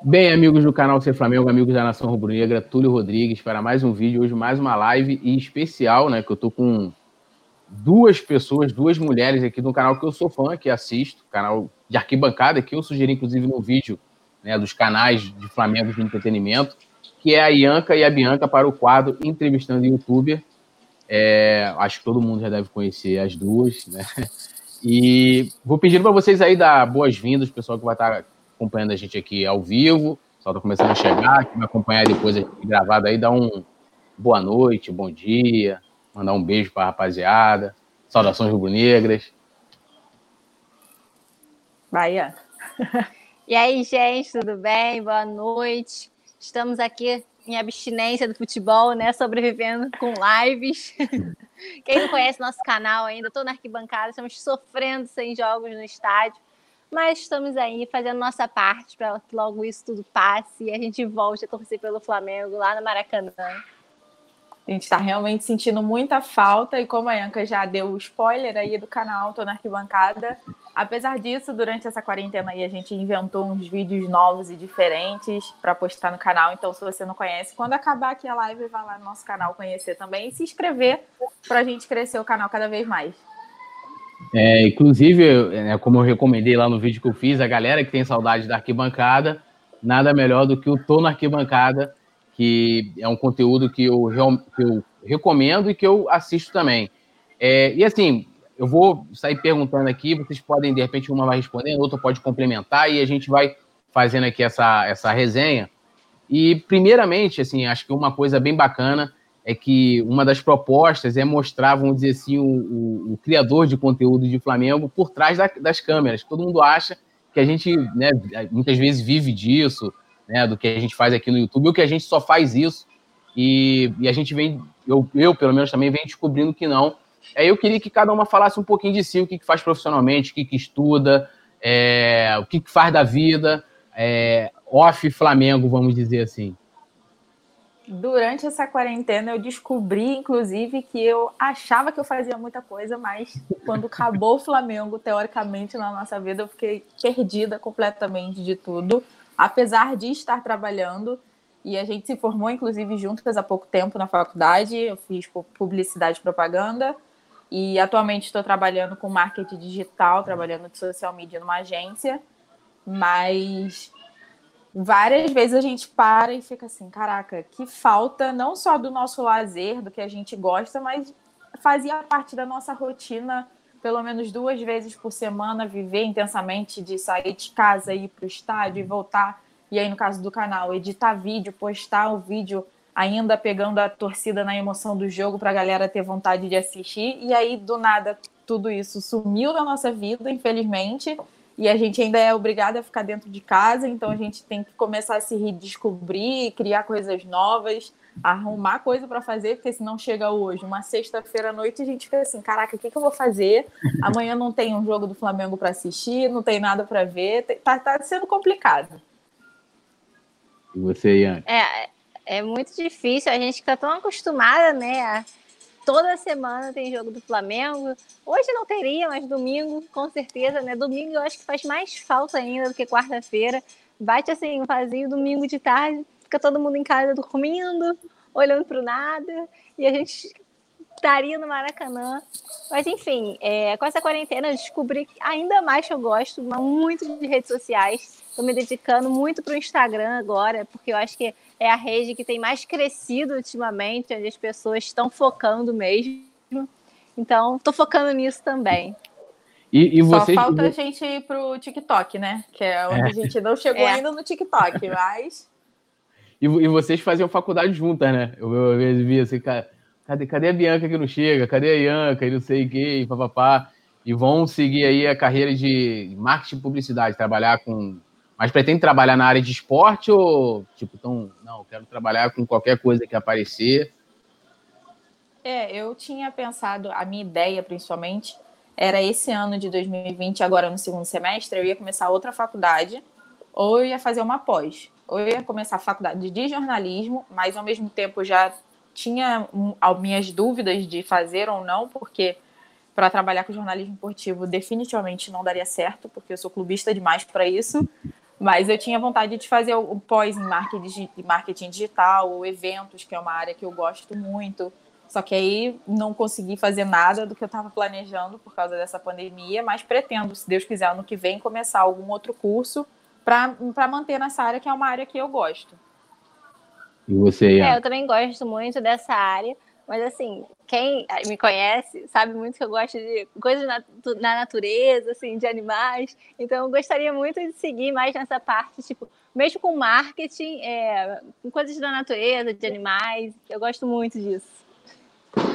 Bem, amigos do canal Ser Flamengo, amigos da Nação Rubro-Negra, Túlio Rodrigues, para mais um vídeo, hoje mais uma live e especial, né, que eu tô com duas pessoas, duas mulheres aqui do canal que eu sou fã, que assisto, canal de arquibancada, que eu sugeri inclusive no vídeo, né, dos canais de Flamengo de entretenimento, que é a Ianca e a Bianca para o quadro Entrevistando Youtuber. É, acho que todo mundo já deve conhecer as duas, né? E vou pedindo para vocês aí dar boas-vindas, pessoal que vai estar acompanhando a gente aqui ao vivo. Pessoal está começando a chegar, que vai acompanhar depois gravado aí, dá um boa noite, bom dia, mandar um beijo para a rapaziada. Saudações rubro-negras. Bahia. E aí, gente, tudo bem? Boa noite. Estamos aqui em abstinência do futebol, né? Sobrevivendo com lives. Quem não conhece nosso canal ainda, estou na arquibancada, estamos sofrendo sem jogos no estádio. Mas estamos aí fazendo nossa parte para que logo isso tudo passe e a gente volte a torcer pelo Flamengo lá no Maracanã. A gente está realmente sentindo muita falta, e como a Anca já deu o spoiler aí do canal, tô na arquibancada. Apesar disso, durante essa quarentena aí, a gente inventou uns vídeos novos e diferentes para postar no canal. Então, se você não conhece, quando acabar aqui a live, vai lá no nosso canal conhecer também e se inscrever para a gente crescer o canal cada vez mais. É, inclusive, é, como eu recomendei lá no vídeo que eu fiz, a galera que tem saudade da arquibancada, nada melhor do que o Tô na Arquibancada, que é um conteúdo que eu, que eu recomendo e que eu assisto também. É, e assim, eu vou sair perguntando aqui, vocês podem, de repente, uma vai respondendo, outra pode complementar, e a gente vai fazendo aqui essa, essa resenha. E, primeiramente, assim, acho que uma coisa bem bacana é que uma das propostas é mostrar, vamos dizer assim, o, o, o criador de conteúdo de Flamengo por trás da, das câmeras. Todo mundo acha que a gente, né, muitas vezes vive disso, né, do que a gente faz aqui no YouTube, ou que a gente só faz isso. E, e a gente vem, eu, eu pelo menos também venho descobrindo que não. Aí eu queria que cada uma falasse um pouquinho de si, o que, que faz profissionalmente, o que, que estuda, é, o que, que faz da vida, é, off Flamengo, vamos dizer assim durante essa quarentena eu descobri, inclusive, que eu achava que eu fazia muita coisa, mas quando acabou o Flamengo, teoricamente, na nossa vida, eu fiquei perdida completamente de tudo, apesar de estar trabalhando. E a gente se formou, inclusive, juntas há pouco tempo na faculdade. Eu fiz publicidade e propaganda. E atualmente estou trabalhando com marketing digital, trabalhando de social media numa agência. Mas várias vezes a gente para e fica assim, caraca, que falta não só do nosso lazer, do que a gente gosta, mas fazia parte da nossa rotina, pelo menos duas vezes por semana, viver intensamente de sair de casa, ir para o estádio e voltar. E aí, no caso do canal, editar vídeo, postar o vídeo ainda pegando a torcida na emoção do jogo para a galera ter vontade de assistir. E aí, do nada, tudo isso sumiu da nossa vida, infelizmente e a gente ainda é obrigado a ficar dentro de casa, então a gente tem que começar a se redescobrir, criar coisas novas, arrumar coisa para fazer, porque se não chega hoje, uma sexta-feira à noite, a gente fica assim, caraca, o que, que eu vou fazer? Amanhã não tem um jogo do Flamengo para assistir, não tem nada para ver, tá, tá sendo complicado. E você, Ian? É, é muito difícil, a gente está tão acostumada, né, a toda semana tem jogo do Flamengo. Hoje não teria, mas domingo, com certeza, né? Domingo eu acho que faz mais falta ainda do que quarta-feira. Bate assim, um vazio domingo de tarde, fica todo mundo em casa dormindo, olhando para o nada, e a gente estaria no Maracanã. Mas enfim, é, com essa quarentena eu descobri ainda mais que eu gosto muito de redes sociais. Estou me dedicando muito para o Instagram agora, porque eu acho que é a rede que tem mais crescido ultimamente, onde as pessoas estão focando mesmo. Então, estou focando nisso também. E, e vocês... Só falta a gente ir pro TikTok, né? Que é onde é. a gente não chegou é. ainda no TikTok, mas. E, e, vocês faziam faculdade juntas, né? Eu, eu, eu vi assim, cadê, cadê a Bianca que não chega? Cadê a Ianca e não sei o que, papapá. E vão seguir aí a carreira de marketing e publicidade, trabalhar com mas pretende trabalhar na área de esporte ou, tipo, tão, não, quero trabalhar com qualquer coisa que aparecer? É, eu tinha pensado, a minha ideia principalmente, era esse ano de 2020, agora no segundo semestre, eu ia começar outra faculdade, ou eu ia fazer uma pós, ou eu ia começar a faculdade de jornalismo, mas ao mesmo tempo já tinha um, minhas dúvidas de fazer ou não, porque para trabalhar com jornalismo esportivo definitivamente não daria certo, porque eu sou clubista demais para isso. Mas eu tinha vontade de fazer o pós em marketing, marketing digital, ou eventos, que é uma área que eu gosto muito. Só que aí não consegui fazer nada do que eu estava planejando por causa dessa pandemia, mas pretendo, se Deus quiser, ano que vem, começar algum outro curso para manter nessa área, que é uma área que eu gosto. E você, Ian? É, eu também gosto muito dessa área. Mas assim, quem me conhece sabe muito que eu gosto de coisas na, na natureza, assim, de animais. Então eu gostaria muito de seguir mais nessa parte, tipo, mesmo com marketing, é, com coisas da natureza, de animais. Eu gosto muito disso.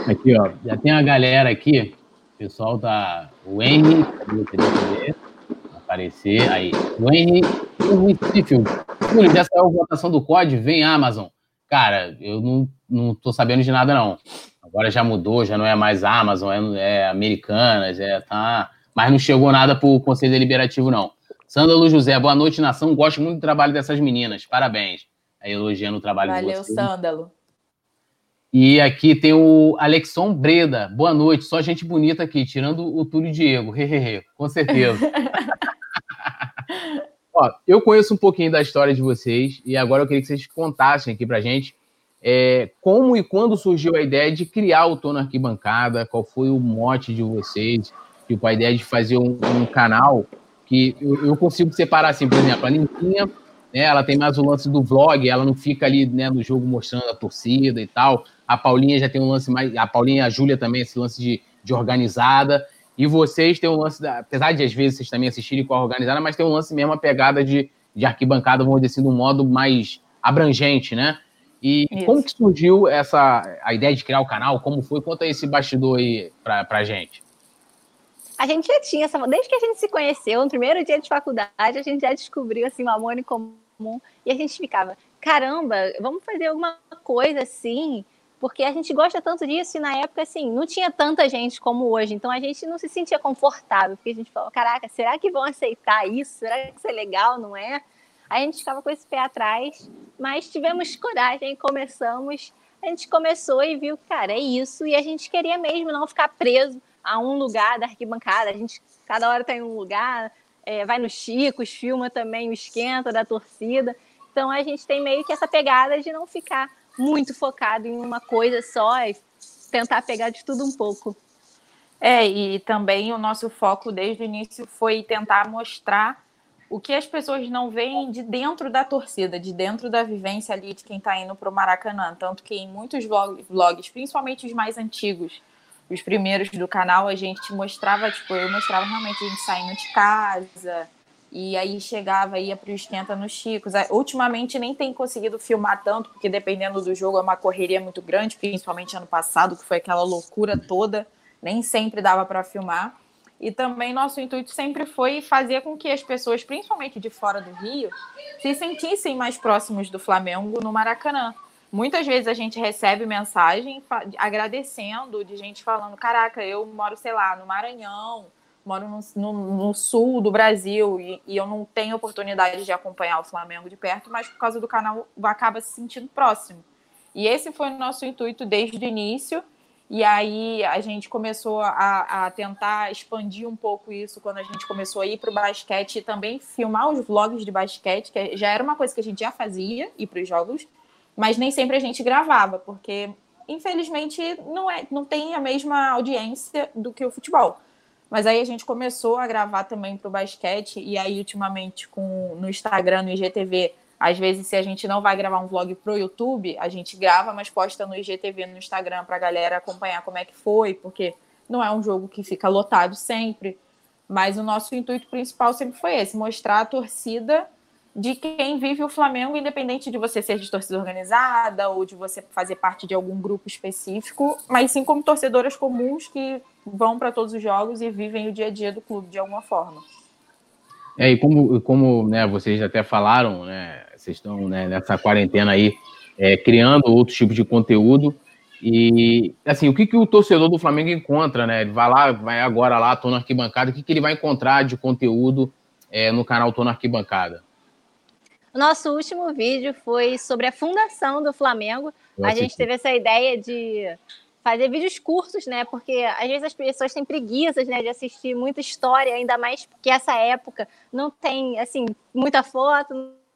Aqui, ó, já tem a galera aqui, o pessoal da o Henry, aparecer aí. O Henry, Júlio, já saiu a votação do COD, vem Amazon. Cara, eu não, não tô sabendo de nada, não. Agora já mudou, já não é mais Amazon, é, é Americanas, é, tá. Mas não chegou nada pro Conselho Deliberativo, não. Sândalo José, boa noite, nação. Gosto muito do trabalho dessas meninas. Parabéns. Aí elogiando o trabalho Valeu, de vocês. Valeu, Sândalo. E aqui tem o Alexon Breda. Boa noite. Só gente bonita aqui, tirando o Túlio Diego. Hehehe. Com certeza. Ó, eu conheço um pouquinho da história de vocês e agora eu queria que vocês contassem aqui pra gente é, como e quando surgiu a ideia de criar o Tono Arquibancada, qual foi o mote de vocês, tipo, a ideia de fazer um, um canal que eu, eu, consigo separar, assim, por exemplo, a Limpinha, né, ela tem mais o lance do vlog, ela não fica ali né, no jogo mostrando a torcida e tal, a Paulinha já tem um lance mais, a Paulinha e a Júlia também, esse lance de, de organizada, e vocês têm um lance, da, apesar de às vezes vocês também assistirem com a organizada, mas tem um lance mesmo, a pegada de, de arquibancada, vamos dizer assim, de um modo mais abrangente, né? E Isso. como que surgiu essa a ideia de criar o canal? Como foi? Conta esse bastidor aí pra, pra gente. A gente já tinha essa. Desde que a gente se conheceu, no primeiro dia de faculdade, a gente já descobriu assim, um amor em comum. E a gente ficava, caramba, vamos fazer alguma coisa assim porque a gente gosta tanto disso e na época, assim, não tinha tanta gente como hoje, então a gente não se sentia confortável, porque a gente falou, caraca, será que vão aceitar isso? Será que isso é legal, não é? A gente ficava com esse pé atrás, mas tivemos coragem, começamos, a gente começou e viu, cara, é isso, e a gente queria mesmo não ficar preso a um lugar da arquibancada, a gente cada hora tem tá um lugar, é, vai no Chicos, filma também o esquenta da torcida, então a gente tem meio que essa pegada de não ficar muito focado em uma coisa só e tentar pegar de tudo um pouco. É, e também o nosso foco desde o início foi tentar mostrar o que as pessoas não veem de dentro da torcida, de dentro da vivência ali de quem está indo para o Maracanã. Tanto que em muitos vlogs, principalmente os mais antigos, os primeiros do canal, a gente mostrava, tipo, eu mostrava realmente a gente saindo de casa, e aí chegava, ia para o esquenta nos Chicos. Ultimamente nem tem conseguido filmar tanto, porque dependendo do jogo é uma correria muito grande, principalmente ano passado, que foi aquela loucura toda, nem sempre dava para filmar. E também nosso intuito sempre foi fazer com que as pessoas, principalmente de fora do Rio, se sentissem mais próximos do Flamengo no Maracanã. Muitas vezes a gente recebe mensagem agradecendo, de gente falando: Caraca, eu moro, sei lá, no Maranhão, moro no, no, no sul do Brasil e, e, eu não tenho oportunidade de acompanhar o Flamengo de perto, mas por causa do canal acaba se sentindo próximo. E esse foi o nosso intuito desde o início. E aí a gente começou a, a tentar expandir um pouco isso quando a gente começou a ir para o basquete e também filmar os vlogs de basquete, que já era uma coisa que a gente já fazia, ir para os jogos, mas nem sempre a gente gravava, porque infelizmente não, é, não tem a mesma audiência do que o futebol. Mas aí a gente começou a gravar também para o basquete, e aí ultimamente com, no Instagram, no IGTV, às vezes se a gente não vai gravar um vlog pro YouTube, a gente grava, mas posta no IGTV no Instagram para a galera acompanhar como é que foi, porque não é um jogo que fica lotado sempre. Mas o nosso intuito principal sempre foi esse: mostrar a torcida de quem vive o Flamengo, independente de você ser de torcida organizada ou de você fazer parte de algum grupo específico, mas sim como torcedoras comuns que vão para todos os jogos e vivem o dia a dia do clube de alguma forma. É, e como, como né, vocês até falaram, né, vocês estão né, nessa quarentena aí é, criando outro tipo de conteúdo. E assim, o que, que o torcedor do Flamengo encontra, né? Ele vai lá, vai agora lá, tô na arquibancada, o que, que ele vai encontrar de conteúdo é, no canal Tô na Arquibancada? O nosso último vídeo foi sobre a fundação do Flamengo. a gente teve essa ideia de fazer vídeos curtos, né? Porque às vezes as pessoas têm preguiças, né, de assistir muita história, ainda mais porque essa época não tem, assim, muita foto,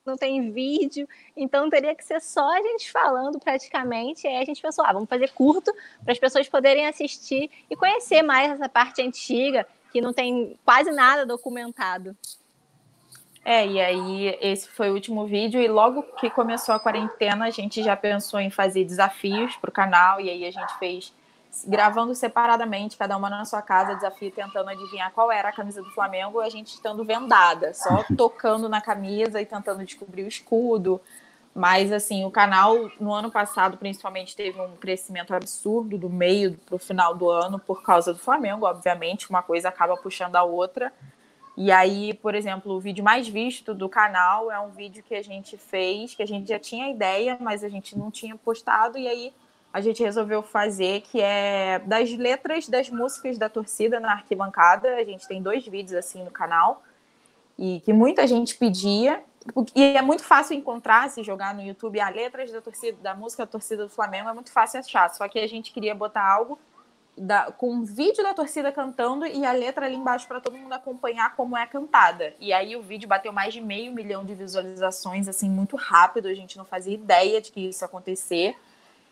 não tem vídeo, então teria que ser só a gente falando praticamente. E aí a gente pensou, ah, vamos fazer curto para as pessoas poderem assistir e conhecer mais essa parte antiga, que não tem quase nada documentado. É, e aí esse foi o último vídeo, e logo que começou a quarentena, a gente já pensou em fazer desafios para o canal, e aí a gente fez gravando separadamente, cada uma na sua casa, desafio tentando adivinhar qual era a camisa do Flamengo, a gente estando vendada, só tocando na camisa e tentando descobrir o escudo. Mas assim, o canal no ano passado principalmente teve um crescimento absurdo do meio para o final do ano por causa do Flamengo, obviamente, uma coisa acaba puxando a outra. E aí, por exemplo, o vídeo mais visto do canal é um vídeo que a gente fez, que a gente já tinha ideia, mas a gente não tinha postado, e aí a gente resolveu fazer, que é das letras das músicas da torcida na arquibancada. A gente tem dois vídeos assim no canal, e que muita gente pedia. E é muito fácil encontrar, se jogar no YouTube, a letras da torcida, da música da torcida do Flamengo, é muito fácil achar. Só que a gente queria botar algo da, com um vídeo da torcida cantando e a letra ali embaixo para todo mundo acompanhar como é cantada. E aí o vídeo bateu mais de meio milhão de visualizações, assim, muito rápido. A gente não fazia ideia de que isso ia acontecer.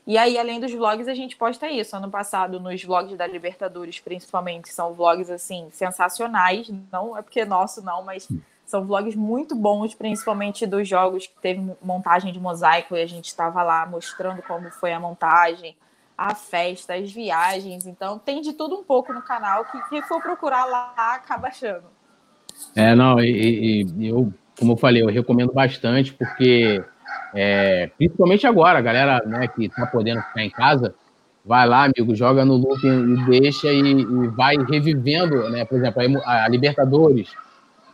E aí, além dos vlogs, a gente posta isso. Ano passado, nos vlogs da Libertadores, principalmente, são vlogs, assim, sensacionais. Não é porque é nosso, não, mas são vlogs muito bons, principalmente dos jogos que teve montagem de mosaico e a gente estava lá mostrando como foi a montagem a festa, as viagens. Então, tem de tudo um pouco no canal que quem for procurar lá acaba achando. É, não, e, e eu, como eu falei, eu recomendo bastante, porque é, principalmente agora, a galera né, que tá podendo ficar em casa, vai lá, amigo, joga no loop e deixa e, e vai revivendo, né? Por exemplo, a, Libertadores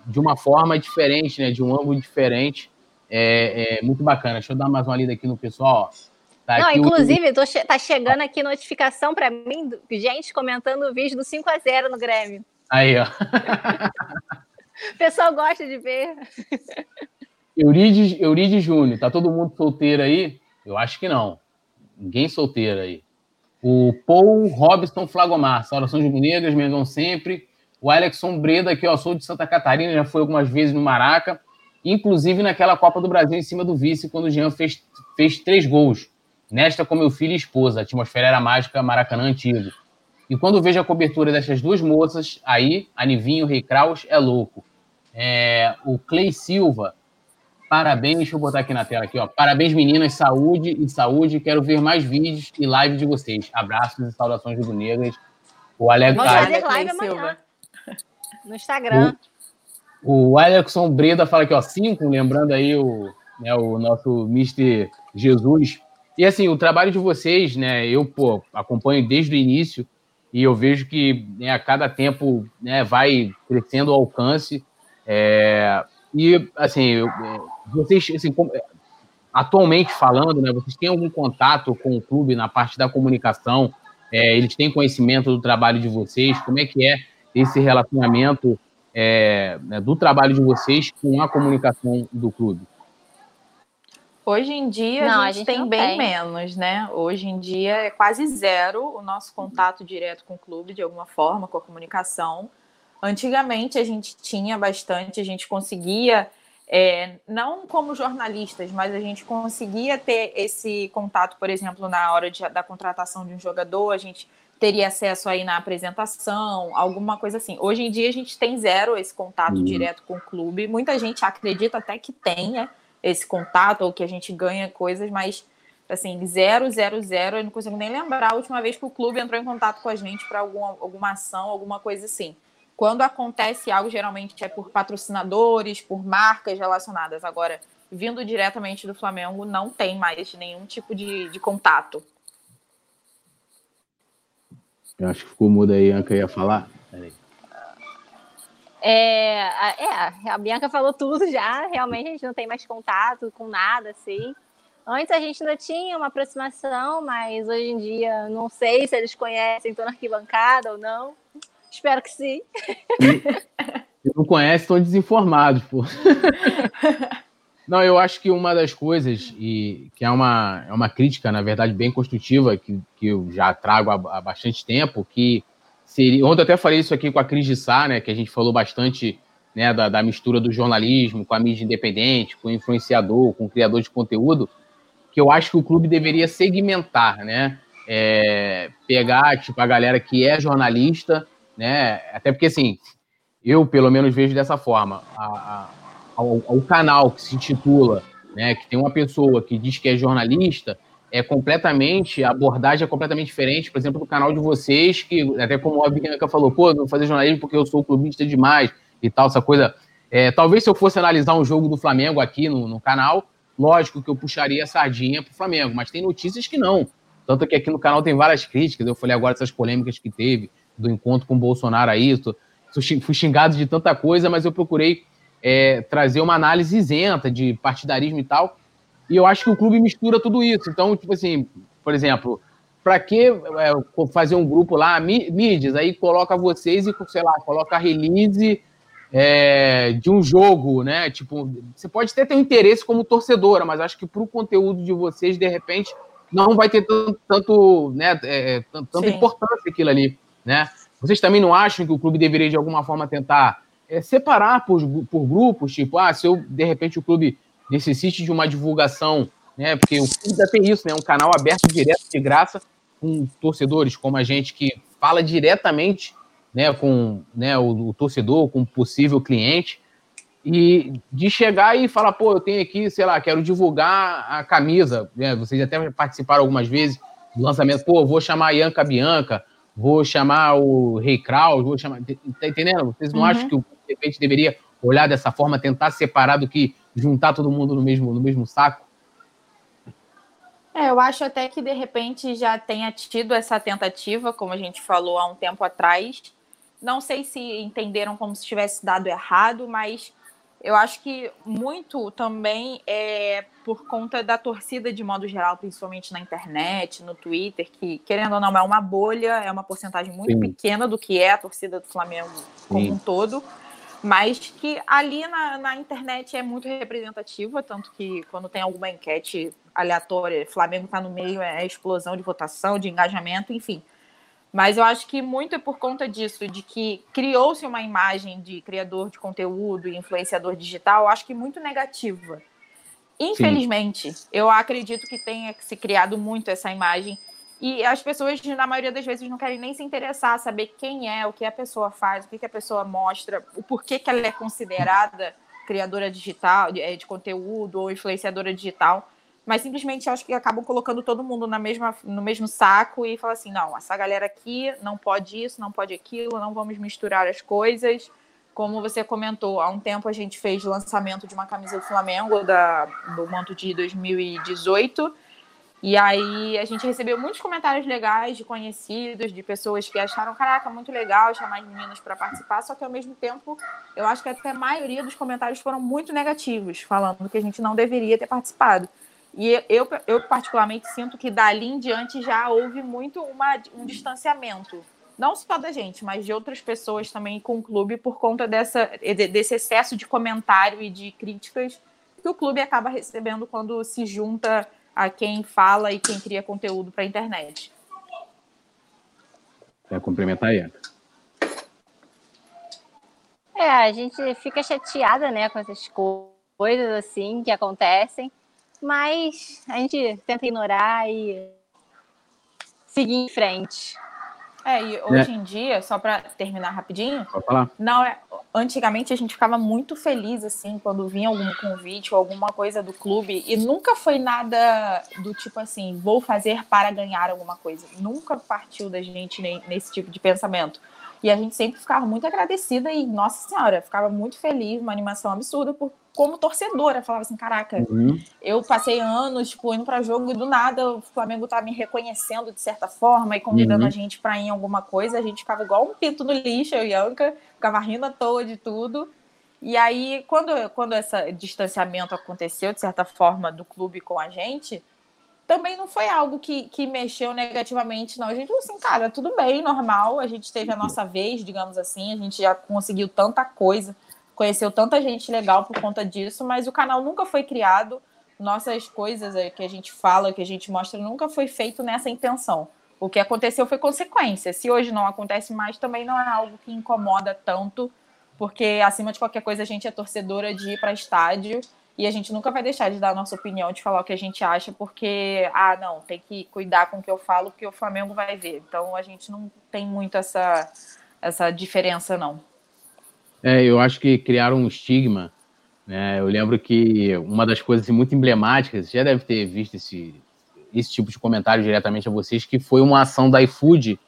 de uma forma diferente, né? De um ângulo diferente. É, é muito bacana. Deixa eu dar mais uma lida aqui no pessoal. Tá não, inclusive, tô che tá chegando aqui notificação para mim, gente comentando o vídeo do 5 a 0 no Grêmio. Aí, ó. o pessoal gosta de ver. Eurides, Eurides Júnior, tá todo mundo solteiro aí? Eu acho que não. Ninguém solteiro aí. O Paul Robson Flagomar, saudações rubro-negras, Mengão sempre. O Alexson Breda aqui, ó, sou de Santa Catarina, já foi algumas vezes no Maraca, inclusive naquela Copa do Brasil em cima do vice, quando o Jean fez, fez três gols. Nesta com meu filho e esposa, a atmosfera era mágica, Maracanã antigo. E quando vejo a cobertura dessas duas moças, aí, Anivinho, Rei Kraus, é louco. É, o Clay Silva, parabéns, deixa eu botar aqui na tela aqui, ó. Parabéns, meninas, saúde e saúde. Quero ver mais vídeos e lives de vocês. Abraços e saudações rubro-negras. O Alex. Vamos fazer live amanhã. No Instagram. O, o Alexson Breda fala aqui, ó, cinco, lembrando aí o, né, o nosso Mr. Jesus e assim, o trabalho de vocês, né? Eu pô, acompanho desde o início e eu vejo que né, a cada tempo né, vai crescendo o alcance. É, e assim, eu, é, vocês assim, atualmente falando, né? Vocês têm algum contato com o clube na parte da comunicação? É, eles têm conhecimento do trabalho de vocês? Como é que é esse relacionamento é, né, do trabalho de vocês com a comunicação do clube? Hoje em dia não, a, gente a gente, tem bem tem. menos, né? Hoje em dia é quase zero o nosso contato direto com o clube, de alguma forma, com a comunicação. Antigamente a gente tinha bastante, a gente conseguia, é, não como jornalistas, mas a gente conseguia ter esse contato, por exemplo, na hora de, da contratação de um jogador, a gente teria acesso aí na apresentação, alguma coisa assim. Hoje em dia a gente tem zero esse contato uhum. direto com o clube. Muita gente acredita até que tenha, esse contato ou que a gente ganha coisas, mas assim, zero, zero, zero, eu não consigo nem lembrar a última vez que o clube entrou em contato com a gente para alguma, alguma ação, alguma coisa assim. Quando acontece algo, geralmente é por patrocinadores, por marcas relacionadas. Agora, vindo diretamente do Flamengo, não tem mais nenhum tipo de, de contato. Eu acho que ficou mudo aí, Anca ia falar. Peraí. É, é, a Bianca falou tudo já. Realmente a gente não tem mais contato com nada, assim. Antes a gente ainda tinha uma aproximação, mas hoje em dia não sei se eles conhecem, estão na arquibancada ou não. Espero que sim. Se não conhecem, estão desinformados, pô. Não, eu acho que uma das coisas, e que é uma, é uma crítica, na verdade, bem construtiva, que, que eu já trago há, há bastante tempo, que seria. Ontem eu até falei isso aqui com a Cris de Sá, né? Que a gente falou bastante né, da, da mistura do jornalismo com a mídia independente, com o influenciador, com o criador de conteúdo, que eu acho que o clube deveria segmentar, né? É, pegar tipo, a galera que é jornalista, né? Até porque assim, eu pelo menos vejo dessa forma. A, a, ao, canal que se intitula, né, que tem uma pessoa que diz que é jornalista, é completamente, a abordagem é completamente diferente, por exemplo, do canal de vocês, que até como a Bianca falou, pô, vou fazer jornalismo porque eu sou clubista demais e tal, essa coisa. É, talvez se eu fosse analisar um jogo do Flamengo aqui no, no canal, lógico que eu puxaria a sardinha para o Flamengo, mas tem notícias que não. Tanto que aqui no canal tem várias críticas, eu falei agora dessas polêmicas que teve, do encontro com o Bolsonaro aí, tô, fui xingado de tanta coisa, mas eu procurei é, trazer uma análise isenta de partidarismo e tal, e eu acho que o clube mistura tudo isso. Então, tipo assim, por exemplo, para que é, fazer um grupo lá, mídias, aí coloca vocês e, sei lá, coloca a release é, de um jogo, né? Tipo, você pode até ter um interesse como torcedora, mas acho que para o conteúdo de vocês, de repente, não vai ter tanto, tanto né, é, é tanta importância aquilo ali, né? Vocês também não acham que o clube deveria, de alguma forma, tentar é, separar por, por grupos, tipo, ah, se eu, de repente, o clube necessite de uma divulgação, né? Porque o clube já tem isso, né? Um canal aberto direto de graça com torcedores como a gente que fala diretamente né, com né, o, o, torcedor, com o possível cliente, e de chegar e falar, pô, eu tenho aqui, sei lá, quero divulgar a camisa, né, vocês até participaram algumas vezes do lançamento, pô, vou chamar a Ianca Bianca, vou chamar o Rei Kraus, vou chamar, tá entendendo? Vocês não uhum. acham que o de repente deveria olhar dessa forma, tentar separar do que juntar todo mundo no mesmo, no mesmo saco? É, eu acho até que de repente já tenha tido essa tentativa, como a gente falou há um tempo atrás, não sei se entenderam como se tivesse dado errado, mas eu acho que muito também é por conta da torcida de modo geral, principalmente na internet, no Twitter, que, querendo ou não, é uma bolha, é uma porcentagem muito Sim. pequena do que é a torcida do Flamengo como Sim. um todo, mas que ali na, na internet é muito representativa, tanto que quando tem alguma enquete aleatória, Flamengo está no meio, é explosão de votação, de engajamento, enfim. Mas eu acho que muito é por conta disso, de que criou-se uma imagem de criador de conteúdo e influenciador digital, acho que muito negativa. Infelizmente, Sim. eu acredito que tenha se criado muito essa imagem. E as pessoas, na maioria das vezes, não querem nem se interessar, saber quem é, o que a pessoa faz, o que a pessoa mostra, o porquê que ela é considerada criadora digital, de, de conteúdo ou influenciadora digital mas simplesmente acho que acabam colocando todo mundo na mesma, no mesmo saco e falam assim: não, essa galera aqui não pode isso, não pode aquilo, não vamos misturar as coisas. Como você comentou, há um tempo a gente fez lançamento de uma camisa do Flamengo da, do manto de 2018. E aí a gente recebeu muitos comentários legais de conhecidos, de pessoas que acharam, caraca, muito legal chamar as meninas para participar, só que ao mesmo tempo eu acho que até a maioria dos comentários foram muito negativos, falando que a gente não deveria ter participado. E eu, eu particularmente sinto que dali em diante já houve muito uma, um distanciamento, não só da gente, mas de outras pessoas também com o clube por conta dessa, desse excesso de comentário e de críticas que o clube acaba recebendo quando se junta a quem fala e quem cria conteúdo para a internet. Quer complementar aí? É, a gente fica chateada, né, com essas coisas assim que acontecem mas a gente tenta ignorar e seguir em frente. É, e hoje é. em dia, só para terminar rapidinho, não é. Antigamente a gente ficava muito feliz assim quando vinha algum convite ou alguma coisa do clube e nunca foi nada do tipo assim, vou fazer para ganhar alguma coisa. Nunca partiu da gente nesse tipo de pensamento. E a gente sempre ficava muito agradecida e, nossa senhora, ficava muito feliz, uma animação absurda, por, como torcedora. Falava assim: caraca, uhum. eu passei anos tipo, indo para jogo e do nada o Flamengo tá me reconhecendo de certa forma e convidando uhum. a gente para ir em alguma coisa. A gente ficava igual um pinto no lixo, eu e Anca, ficava rindo à toa de tudo. E aí, quando, quando esse distanciamento aconteceu, de certa forma, do clube com a gente, também não foi algo que, que mexeu negativamente, não. A gente falou assim, cara, tudo bem, normal, a gente teve a nossa vez, digamos assim, a gente já conseguiu tanta coisa conheceu tanta gente legal por conta disso, mas o canal nunca foi criado, nossas coisas que a gente fala, que a gente mostra, nunca foi feito nessa intenção. O que aconteceu foi consequência. Se hoje não acontece mais, também não é algo que incomoda tanto, porque acima de qualquer coisa a gente é torcedora de ir para estádio e a gente nunca vai deixar de dar a nossa opinião, de falar o que a gente acha, porque, ah, não, tem que cuidar com o que eu falo, porque o Flamengo vai ver. Então a gente não tem muito essa, essa diferença, não. É, eu acho que criaram um estigma. Né? Eu lembro que uma das coisas assim, muito emblemáticas, você já deve ter visto esse, esse tipo de comentário diretamente a vocês, que foi uma ação da iFood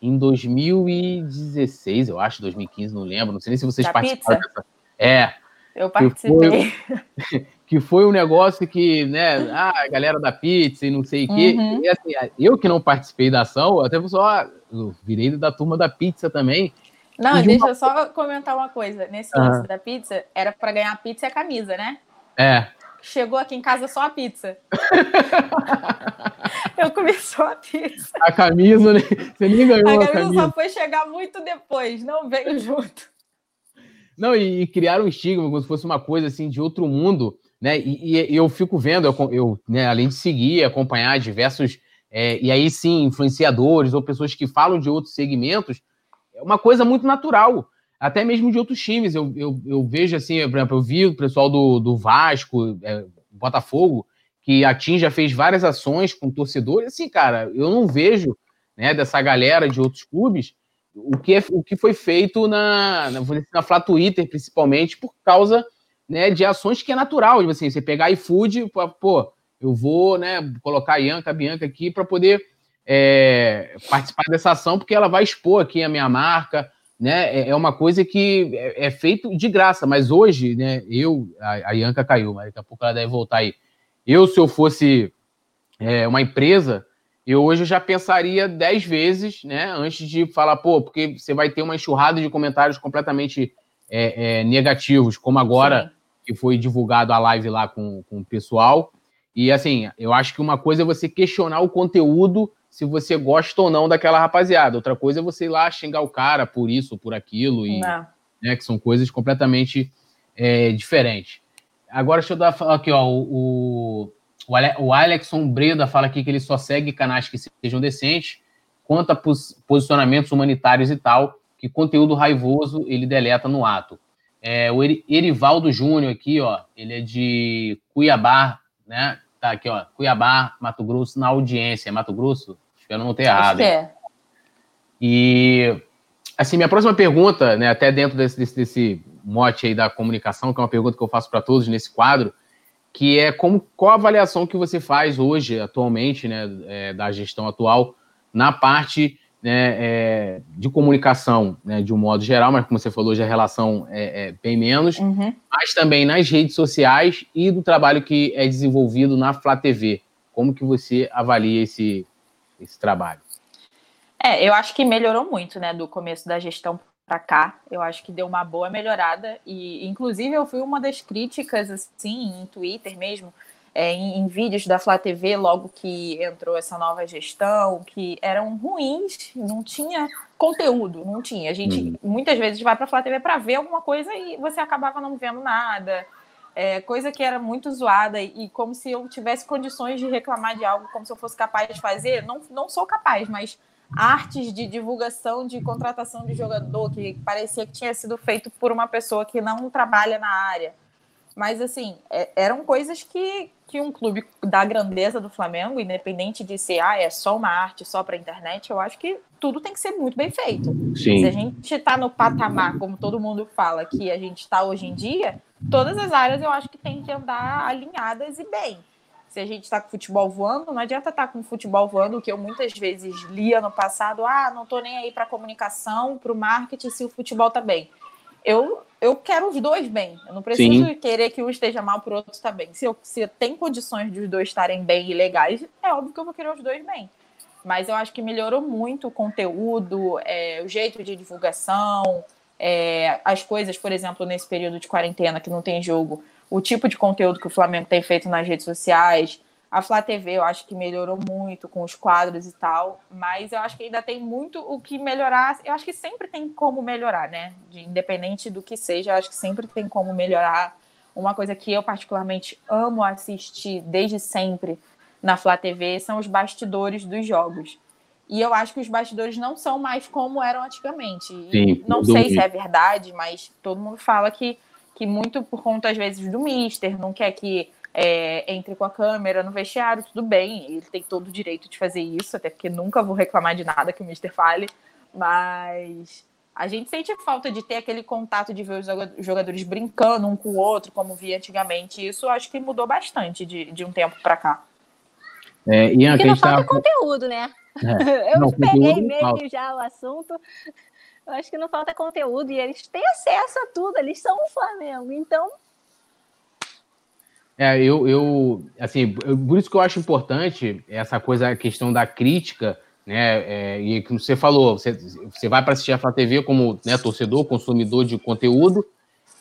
em 2016, eu acho, 2015, não lembro. Não sei nem se vocês da participaram pizza? dessa. É. Eu participei. Que foi, que foi, um negócio que, né, ah, a galera da pizza e não sei o quê. Uhum. E, assim, eu que não participei da ação, até só eu virei da turma da pizza também. Não, deixa uma... eu só comentar uma coisa. Nesse uhum. lance da pizza, era para ganhar a pizza e a camisa, né? É chegou aqui em casa só a pizza. eu comi só a pizza. A camisa, né? Você nem ganhou a camisa. A camisa só foi chegar muito depois, não veio junto. Não, e, e um estigma como se fosse uma coisa assim de outro mundo, né? E, e, e eu fico vendo, eu, eu né, além de seguir, acompanhar diversos, é, e aí sim, influenciadores ou pessoas que falam de outros segmentos, é uma coisa muito natural até mesmo de outros times. Eu, eu, eu, vejo assim, por exemplo, eu vi o pessoal do, do Vasco, é, Botafogo, que a TIM já fez várias ações com torcedores. Assim, cara, eu não vejo né, dessa galera de outros clubes o que, é, o que foi feito na, na, na Flá Twitter, principalmente, por causa né, de ações que é natural. Tipo assim, você pegar iFood, pô, eu vou né, colocar a Ianca, a Bianca aqui para poder é, participar dessa ação, porque ela vai expor aqui a minha marca, né, é, é uma coisa que é, é, feito de graça, mas hoje, né, eu, a, a Ianca caiu, mas daqui a pouco ela deve voltar aí. Eu, se eu fosse é, uma empresa, eu hoje já pensaria dez vezes, né, antes de falar, pô, porque você vai ter uma enxurrada de comentários completamente é, é, negativos, como agora Sim. que foi divulgado a live lá com, com o pessoal. E assim, eu acho que uma coisa é você questionar o conteúdo se você gosta ou não daquela rapaziada. Outra coisa é você ir lá xingar o cara por isso, por aquilo, e, né, que são coisas completamente é, diferentes. Agora, deixa eu dar aqui, ó, o, o, o Alexson Breda fala aqui que ele só segue canais que sejam decentes, quanto a pos, posicionamentos humanitários e tal, que conteúdo raivoso ele deleta no ato. É, o Erivaldo Júnior aqui, ó, ele é de Cuiabá, né? Tá aqui, ó, Cuiabá, Mato Grosso, na audiência. Mato Grosso? Espero não ter errado. Acho é. E, assim, minha próxima pergunta, né, até dentro desse, desse, desse mote aí da comunicação, que é uma pergunta que eu faço para todos nesse quadro, que é como, qual a avaliação que você faz hoje, atualmente, né, é, da gestão atual, na parte né, é, de comunicação, né, de um modo geral, mas como você falou, hoje a relação é, é bem menos, uhum. mas também nas redes sociais e do trabalho que é desenvolvido na Flá TV. Como que você avalia esse, esse trabalho? É, eu acho que melhorou muito, né, do começo da gestão para cá. Eu acho que deu uma boa melhorada e, inclusive, eu fui uma das críticas, assim, em Twitter mesmo, é, em, em, vídeos da Flá TV, logo que entrou essa nova gestão, que eram ruins, não tinha conteúdo, não tinha. A gente hum. muitas vezes vai para a Flá TV para ver alguma coisa e você acabava não vendo nada. É, coisa que era muito zoada e como se eu tivesse condições de reclamar de algo, como se eu fosse capaz de fazer. Não, não sou capaz, mas artes de divulgação de contratação de jogador que parecia que tinha sido feito por uma pessoa que não trabalha na área. Mas, assim, é, eram coisas que, que um clube da grandeza do Flamengo, independente de ser, ah, é só uma arte, só para internet, eu acho que tudo tem que ser muito bem feito. Sim. Se a gente está no patamar, como todo mundo fala, que a gente está hoje em dia, todas as áreas eu acho que tem que andar alinhadas e bem. Se a gente está com futebol voando, não adianta estar tá com futebol voando, que eu muitas vezes lia no passado, ah, não estou nem aí para comunicação, para o marketing, se o futebol está bem. Eu, eu quero os dois bem. Eu não preciso Sim. querer que um esteja mal para o outro estar bem. Se, eu, se tem condições de os dois estarem bem e legais, é óbvio que eu vou querer os dois bem. Mas eu acho que melhorou muito o conteúdo, é, o jeito de divulgação, é, as coisas, por exemplo, nesse período de quarentena que não tem jogo, o tipo de conteúdo que o Flamengo tem feito nas redes sociais, A Flá TV eu acho que melhorou muito com os quadros e tal, mas eu acho que ainda tem muito o que melhorar. Eu acho que sempre tem como melhorar, né? De, independente do que seja, eu acho que sempre tem como melhorar. Uma coisa que eu particularmente amo assistir desde sempre na Flá TV são os bastidores dos jogos. E eu acho que os bastidores não são mais como eram antigamente. Sim, não sei se é verdade, mas todo mundo fala que, que muito por conta, às vezes, do Mister, não quer que é, entre com a câmera no vestiário, tudo bem, ele tem todo o direito de fazer isso, até porque nunca vou reclamar de nada que o Mister fale, mas a gente sente falta de ter aquele contato de ver os jogadores brincando um com o outro, como via antigamente. Isso acho que mudou bastante de, de um tempo para cá. É, e Porque não falta conteúdo, né? É. Eu não, peguei meio já o assunto. Eu acho que não falta conteúdo e eles têm acesso a tudo, eles são o Flamengo, então. É, eu, eu assim, eu, por isso que eu acho importante essa coisa, a questão da crítica, né? É, e que você falou, você, você vai para assistir a Flá TV como né, torcedor, consumidor de conteúdo,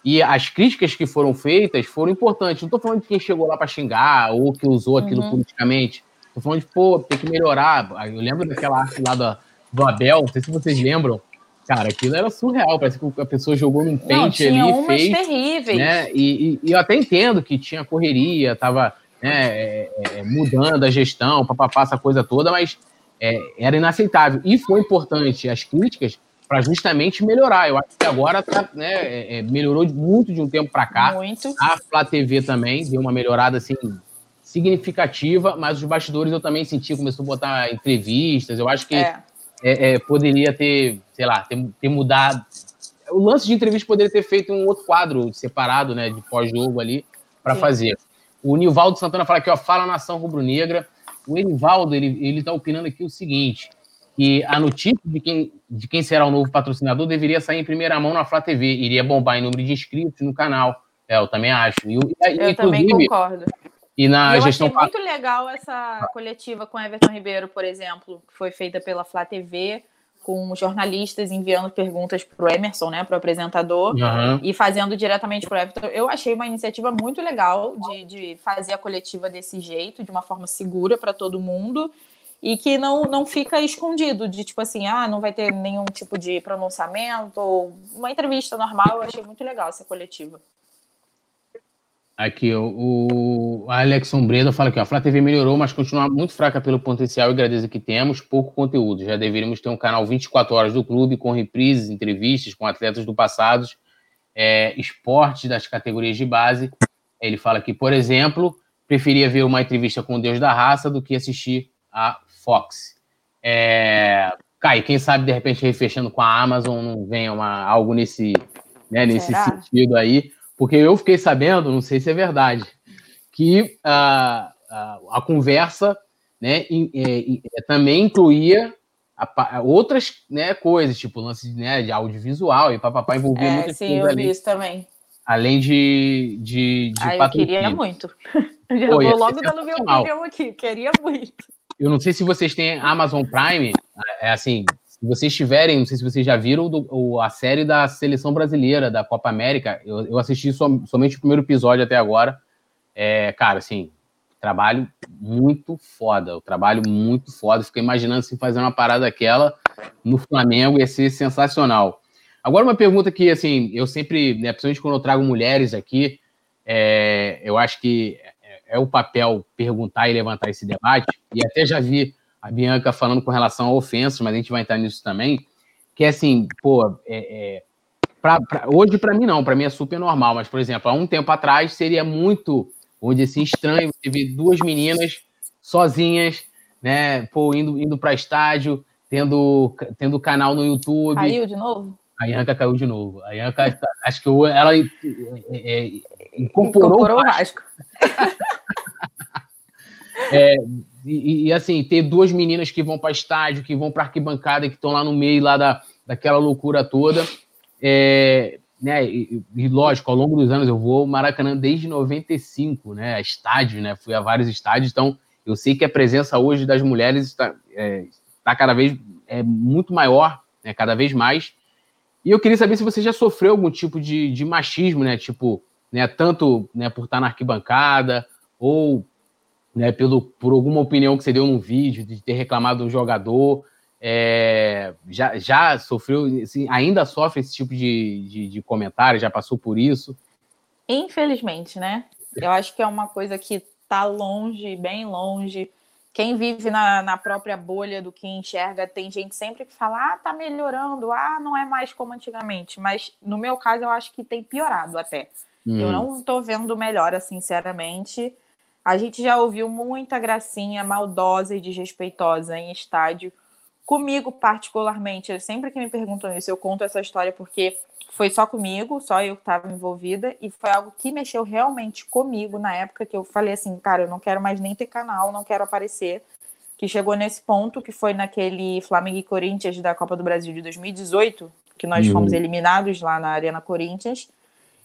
e as críticas que foram feitas foram importantes. Não estou falando de quem chegou lá para xingar ou que usou aquilo uhum. politicamente. Tô falando de, pô, tem que melhorar. Eu lembro daquela arte lá do, do Abel, não sei se vocês lembram. Cara, aquilo era surreal. Parece que a pessoa jogou num pente ali e fez. terríveis. Né? E, e, e, eu até entendo que tinha correria, tava né, é, é, mudando a gestão, papapá, essa coisa toda, mas é, era inaceitável. E foi importante as críticas para justamente melhorar. Eu acho que agora tá, né, é, é, melhorou muito de um tempo para cá. Muito. A Flá TV também deu uma melhorada assim significativa, mas os bastidores eu também senti, começou a botar entrevistas, eu acho que é. É, é, poderia ter, sei lá, ter, ter, mudado. O lance de entrevista poderia ter feito um outro quadro separado, né, de pós-jogo ali, para fazer. O Nivaldo Santana fala aqui, ó, fala nação rubro-negra. O Enivaldo, ele, ele tá opinando aqui o seguinte, que a notícia de quem, de quem será o novo patrocinador deveria sair em primeira mão na Flá TV, iria bombar em número de inscritos no canal. É, eu também acho. E, e, eu também concordo. E na eu gestão. Achei muito legal essa coletiva com Everton Ribeiro, por exemplo, que foi feita pela Flá TV, com jornalistas enviando perguntas para o Emerson, né, para o apresentador, uhum. e fazendo diretamente para o Everton. Eu achei uma iniciativa muito legal de, de fazer a coletiva desse jeito, de uma forma segura para todo mundo e que não, não fica escondido, de tipo assim, ah, não vai ter nenhum tipo de pronunciamento, ou uma entrevista normal, eu achei muito legal essa coletiva. Aqui, o, o Alex Sombredo fala aqui, ó, a Flá TV melhorou, mas continua muito fraca pelo potencial e grandeza que temos, pouco conteúdo. Já deveríamos ter um canal 24 horas do clube, com reprises, entrevistas com atletas do passado, é, esportes das categorias de base. Ele fala que, por exemplo, preferia ver uma entrevista com o Deus da Raça do que assistir a Fox. É, Kai, quem sabe, de repente, refechando com a Amazon, não venha uma, algo nesse, né, nesse sentido aí. Porque eu fiquei sabendo, não sei se é verdade, que a, a, a conversa né, é, é, também incluía a, outras né, coisas, tipo lance né, de audiovisual e papapá envolvia é, muitas sim, coisas. Sim, eu vi isso também. Além de. de, de ah, eu queria muito. Já Pô, vou logo dando minha opinião aqui, queria muito. Eu não sei se vocês têm Amazon Prime, é assim, se vocês tiverem, não sei se vocês já viram do, o, a série da seleção brasileira da Copa América, eu, eu assisti som, somente o primeiro episódio até agora. É, cara, assim, trabalho muito foda, o trabalho muito foda. Fiquei imaginando se fazer uma parada daquela no Flamengo ia ser sensacional. Agora, uma pergunta que, assim, eu sempre, né, principalmente quando eu trago mulheres aqui, é, eu acho que é, é o papel perguntar e levantar esse debate, e até já vi a Bianca falando com relação a ofensas, mas a gente vai entrar nisso também, que é assim, pô, é, é pra, pra, hoje para mim não, para mim é super normal, mas, por exemplo, há um tempo atrás seria muito, dizer assim, estranho você ver duas meninas sozinhas, né, pô, indo, indo para estádio, tendo, tendo canal no YouTube. Caiu de novo? A Ianca caiu de novo. A Ianca, acho que ela é, é, incorporou, incorporou o Vasco. é, e, e, assim, ter duas meninas que vão para estádio, que vão para arquibancada, que estão lá no meio lá da, daquela loucura toda. É, né, e, e, lógico, ao longo dos anos eu vou ao Maracanã desde 95, né? Estádio, né? Fui a vários estádios, então eu sei que a presença hoje das mulheres está, é, está cada vez é muito maior, né, cada vez mais. E eu queria saber se você já sofreu algum tipo de, de machismo, né? Tipo, né, tanto né, por estar na arquibancada, ou né, pelo, por alguma opinião que você deu no vídeo, de ter reclamado do jogador, é, já, já sofreu, assim, ainda sofre esse tipo de, de, de comentário, já passou por isso? Infelizmente, né? Eu acho que é uma coisa que está longe, bem longe. Quem vive na, na própria bolha do que enxerga, tem gente sempre que fala: ah, tá melhorando, ah, não é mais como antigamente. Mas no meu caso, eu acho que tem piorado até. Hum. Eu não estou vendo melhora, sinceramente. A gente já ouviu muita gracinha maldosa e desrespeitosa em estádio. Comigo, particularmente, sempre que me perguntam isso, eu conto essa história porque foi só comigo, só eu que estava envolvida, e foi algo que mexeu realmente comigo na época que eu falei assim, cara, eu não quero mais nem ter canal, não quero aparecer. Que chegou nesse ponto, que foi naquele Flamengo e Corinthians da Copa do Brasil de 2018, que nós uhum. fomos eliminados lá na Arena Corinthians.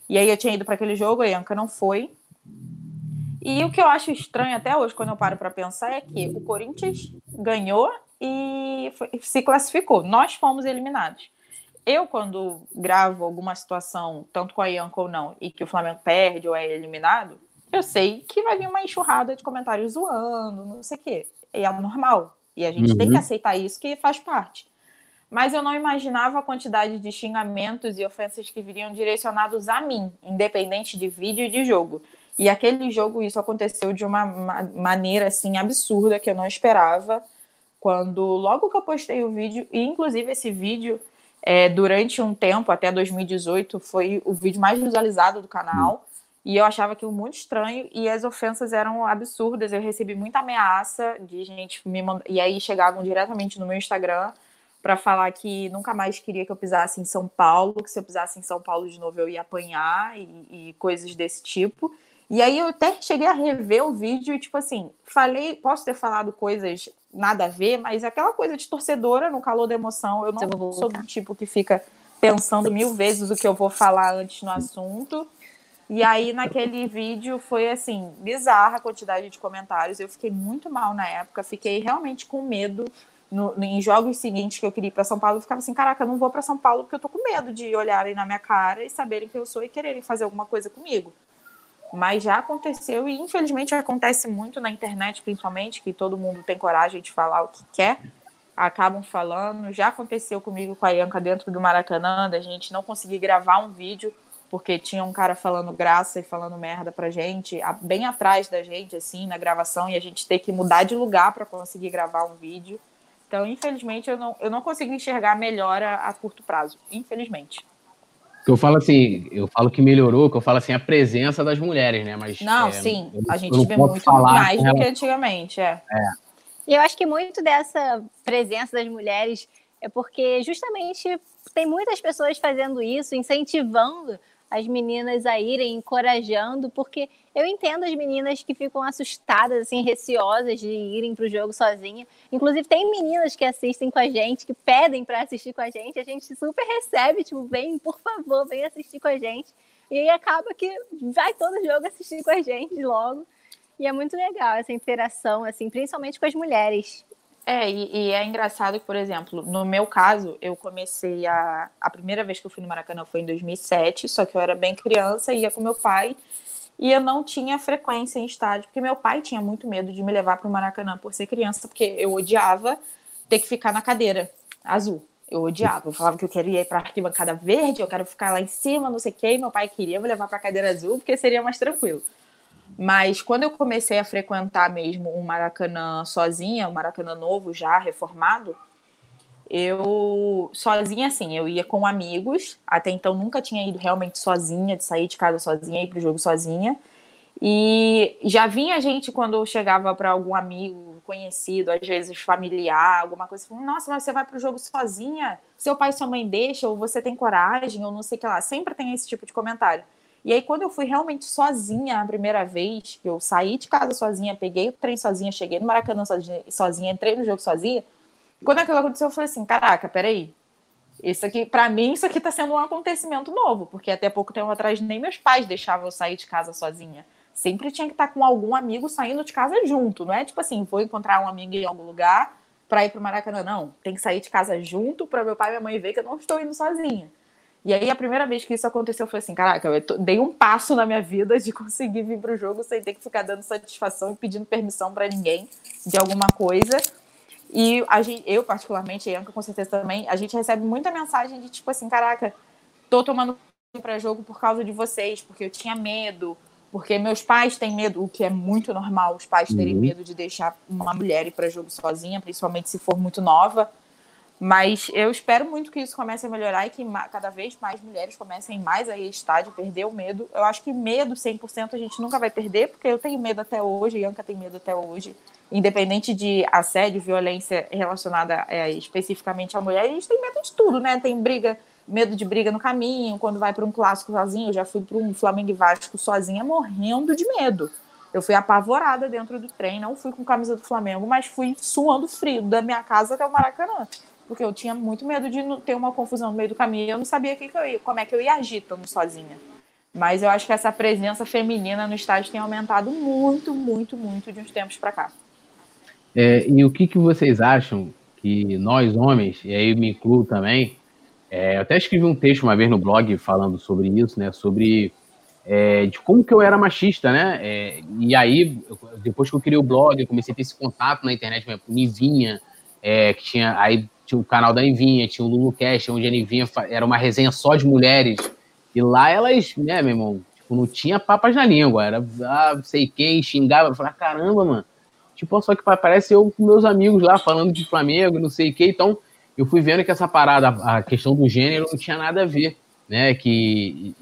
E aí eu tinha ido para aquele jogo, a Ianca não foi. E o que eu acho estranho até hoje, quando eu paro para pensar, é que o Corinthians ganhou e foi, se classificou. Nós fomos eliminados eu, quando gravo alguma situação, tanto com a Ianca ou não, e que o Flamengo perde ou é eliminado, eu sei que vai vir uma enxurrada de comentários zoando, não sei o quê. E é normal. E a gente uhum. tem que uhum. aceitar isso, que faz parte. Mas eu não imaginava a quantidade de xingamentos e ofensas que viriam direcionados a mim, independente de vídeo e de jogo. E aquele jogo, isso aconteceu de uma maneira assim absurda que eu não esperava. Quando logo que eu postei o vídeo, e inclusive esse vídeo é, durante um tempo, até 2018, foi o vídeo mais visualizado do canal. E eu achava aquilo muito estranho e as ofensas eram absurdas. Eu recebi muita ameaça de gente me mandar. E aí chegavam diretamente no meu Instagram para falar que nunca mais queria que eu pisasse em São Paulo, que se eu pisasse em São Paulo de novo eu ia apanhar e, e coisas desse tipo. E aí eu até cheguei a rever o vídeo e, tipo assim, falei, posso ter falado coisas nada a ver, mas aquela coisa de torcedora no calor da emoção, eu não sou do tipo que fica pensando mil vezes o que eu vou falar antes no assunto. E aí, naquele vídeo, foi assim, bizarra a quantidade de comentários. Eu fiquei muito mal na época, fiquei realmente com medo. No, em jogos seguintes que eu queria ir para São Paulo, eu ficava assim: caraca, eu não vou para São Paulo porque eu tô com medo de olharem na minha cara e saberem que eu sou e quererem fazer alguma coisa comigo. Mas já aconteceu e infelizmente acontece muito na internet, principalmente, que todo mundo tem coragem de falar o que quer, acabam falando. Já aconteceu comigo com a Ianca dentro do Maracanã, da gente não conseguir gravar um vídeo porque tinha um cara falando graça e falando merda pra gente, bem atrás da gente, assim, na gravação, e a gente ter que mudar de lugar para conseguir gravar um vídeo. Então, infelizmente, eu não, eu não consigo enxergar melhora a curto prazo, infelizmente eu falo assim, eu falo que melhorou, que eu falo assim, a presença das mulheres, né? Mas não, é, sim, a gente vê muito mais do que antigamente, é. é. E eu acho que muito dessa presença das mulheres é porque justamente tem muitas pessoas fazendo isso, incentivando as meninas a irem, encorajando, porque eu entendo as meninas que ficam assustadas, assim, receosas de irem para o jogo sozinha. Inclusive, tem meninas que assistem com a gente, que pedem para assistir com a gente, a gente super recebe, tipo, vem, por favor, vem assistir com a gente. E aí acaba que vai todo jogo assistir com a gente logo. E é muito legal essa interação, assim, principalmente com as mulheres. É, e, e, é engraçado que, por exemplo, no meu caso, eu comecei a. A primeira vez que eu fui no Maracanã foi em 2007, só que eu era bem criança, ia com meu pai, e eu não tinha frequência em estádio, porque meu pai tinha muito medo de me levar para o Maracanã por ser criança, porque eu odiava ter que ficar na cadeira azul. Eu odiava, eu falava que eu queria ir para a arquibancada verde, eu quero ficar lá em cima, não sei o quê, e meu pai queria me levar para a cadeira azul, porque seria mais tranquilo. Mas quando eu comecei a frequentar mesmo o Maracanã sozinha, o Maracanã novo já reformado, eu sozinha assim, eu ia com amigos, até então nunca tinha ido realmente sozinha, de sair de casa sozinha, ir pro jogo sozinha. E já vinha gente quando chegava para algum amigo conhecido, às vezes familiar, alguma coisa, falando, nossa, mas você vai pro jogo sozinha? Seu pai e sua mãe deixam, ou você tem coragem, ou não sei o que lá. Sempre tem esse tipo de comentário. E aí, quando eu fui realmente sozinha a primeira vez, que eu saí de casa sozinha, peguei o trem sozinha, cheguei no Maracanã sozinha, sozinha entrei no jogo sozinha, quando aquilo aconteceu, eu falei assim: caraca, peraí. Isso aqui, para mim, isso aqui tá sendo um acontecimento novo, porque até pouco tempo atrás nem meus pais deixavam eu sair de casa sozinha. Sempre tinha que estar com algum amigo saindo de casa junto, não é tipo assim, vou encontrar um amigo em algum lugar para ir pro Maracanã, não. Tem que sair de casa junto para meu pai e minha mãe ver que eu não estou indo sozinha. E aí, a primeira vez que isso aconteceu, eu falei assim: caraca, eu dei um passo na minha vida de conseguir vir para o jogo sem ter que ficar dando satisfação e pedindo permissão para ninguém de alguma coisa. E a gente, eu, particularmente, e a Anca com certeza também, a gente recebe muita mensagem de tipo assim: caraca, tô tomando para jogo por causa de vocês, porque eu tinha medo, porque meus pais têm medo, o que é muito normal, os pais terem uhum. medo de deixar uma mulher ir para jogo sozinha, principalmente se for muito nova. Mas eu espero muito que isso comece a melhorar e que cada vez mais mulheres comecem mais a ir estádio, perder o medo. Eu acho que medo 100% a gente nunca vai perder, porque eu tenho medo até hoje, Ianca tem medo até hoje. Independente de assédio, violência relacionada é, especificamente à mulher, a gente tem medo de tudo, né? Tem briga, medo de briga no caminho, quando vai para um clássico sozinho. Eu já fui para um Flamengo e Vasco sozinha, morrendo de medo. Eu fui apavorada dentro do trem, não fui com camisa do Flamengo, mas fui suando frio da minha casa até o Maracanã porque eu tinha muito medo de ter uma confusão no meio do caminho. Eu não sabia que que ia, como é que eu ia agir estando sozinha. Mas eu acho que essa presença feminina no estádio tem aumentado muito, muito, muito de uns tempos para cá. É, e o que, que vocês acham que nós, homens, e aí me incluo também, é, eu até escrevi um texto uma vez no blog falando sobre isso, né? Sobre é, de como que eu era machista, né? É, e aí, depois que eu criei o blog, eu comecei a ter esse contato na internet com Nivinha, é, que tinha aí tinha o canal da Envinha, tinha o LuluCast, onde a Envinha era uma resenha só de mulheres. E lá elas, né, meu irmão, tipo, não tinha papas na língua. Era, ah, sei quem, xingava. Ah, caramba, mano. Tipo, só que parece eu com meus amigos lá falando de Flamengo, não sei o quê. Então, eu fui vendo que essa parada, a questão do gênero, não tinha nada a ver, né? Que,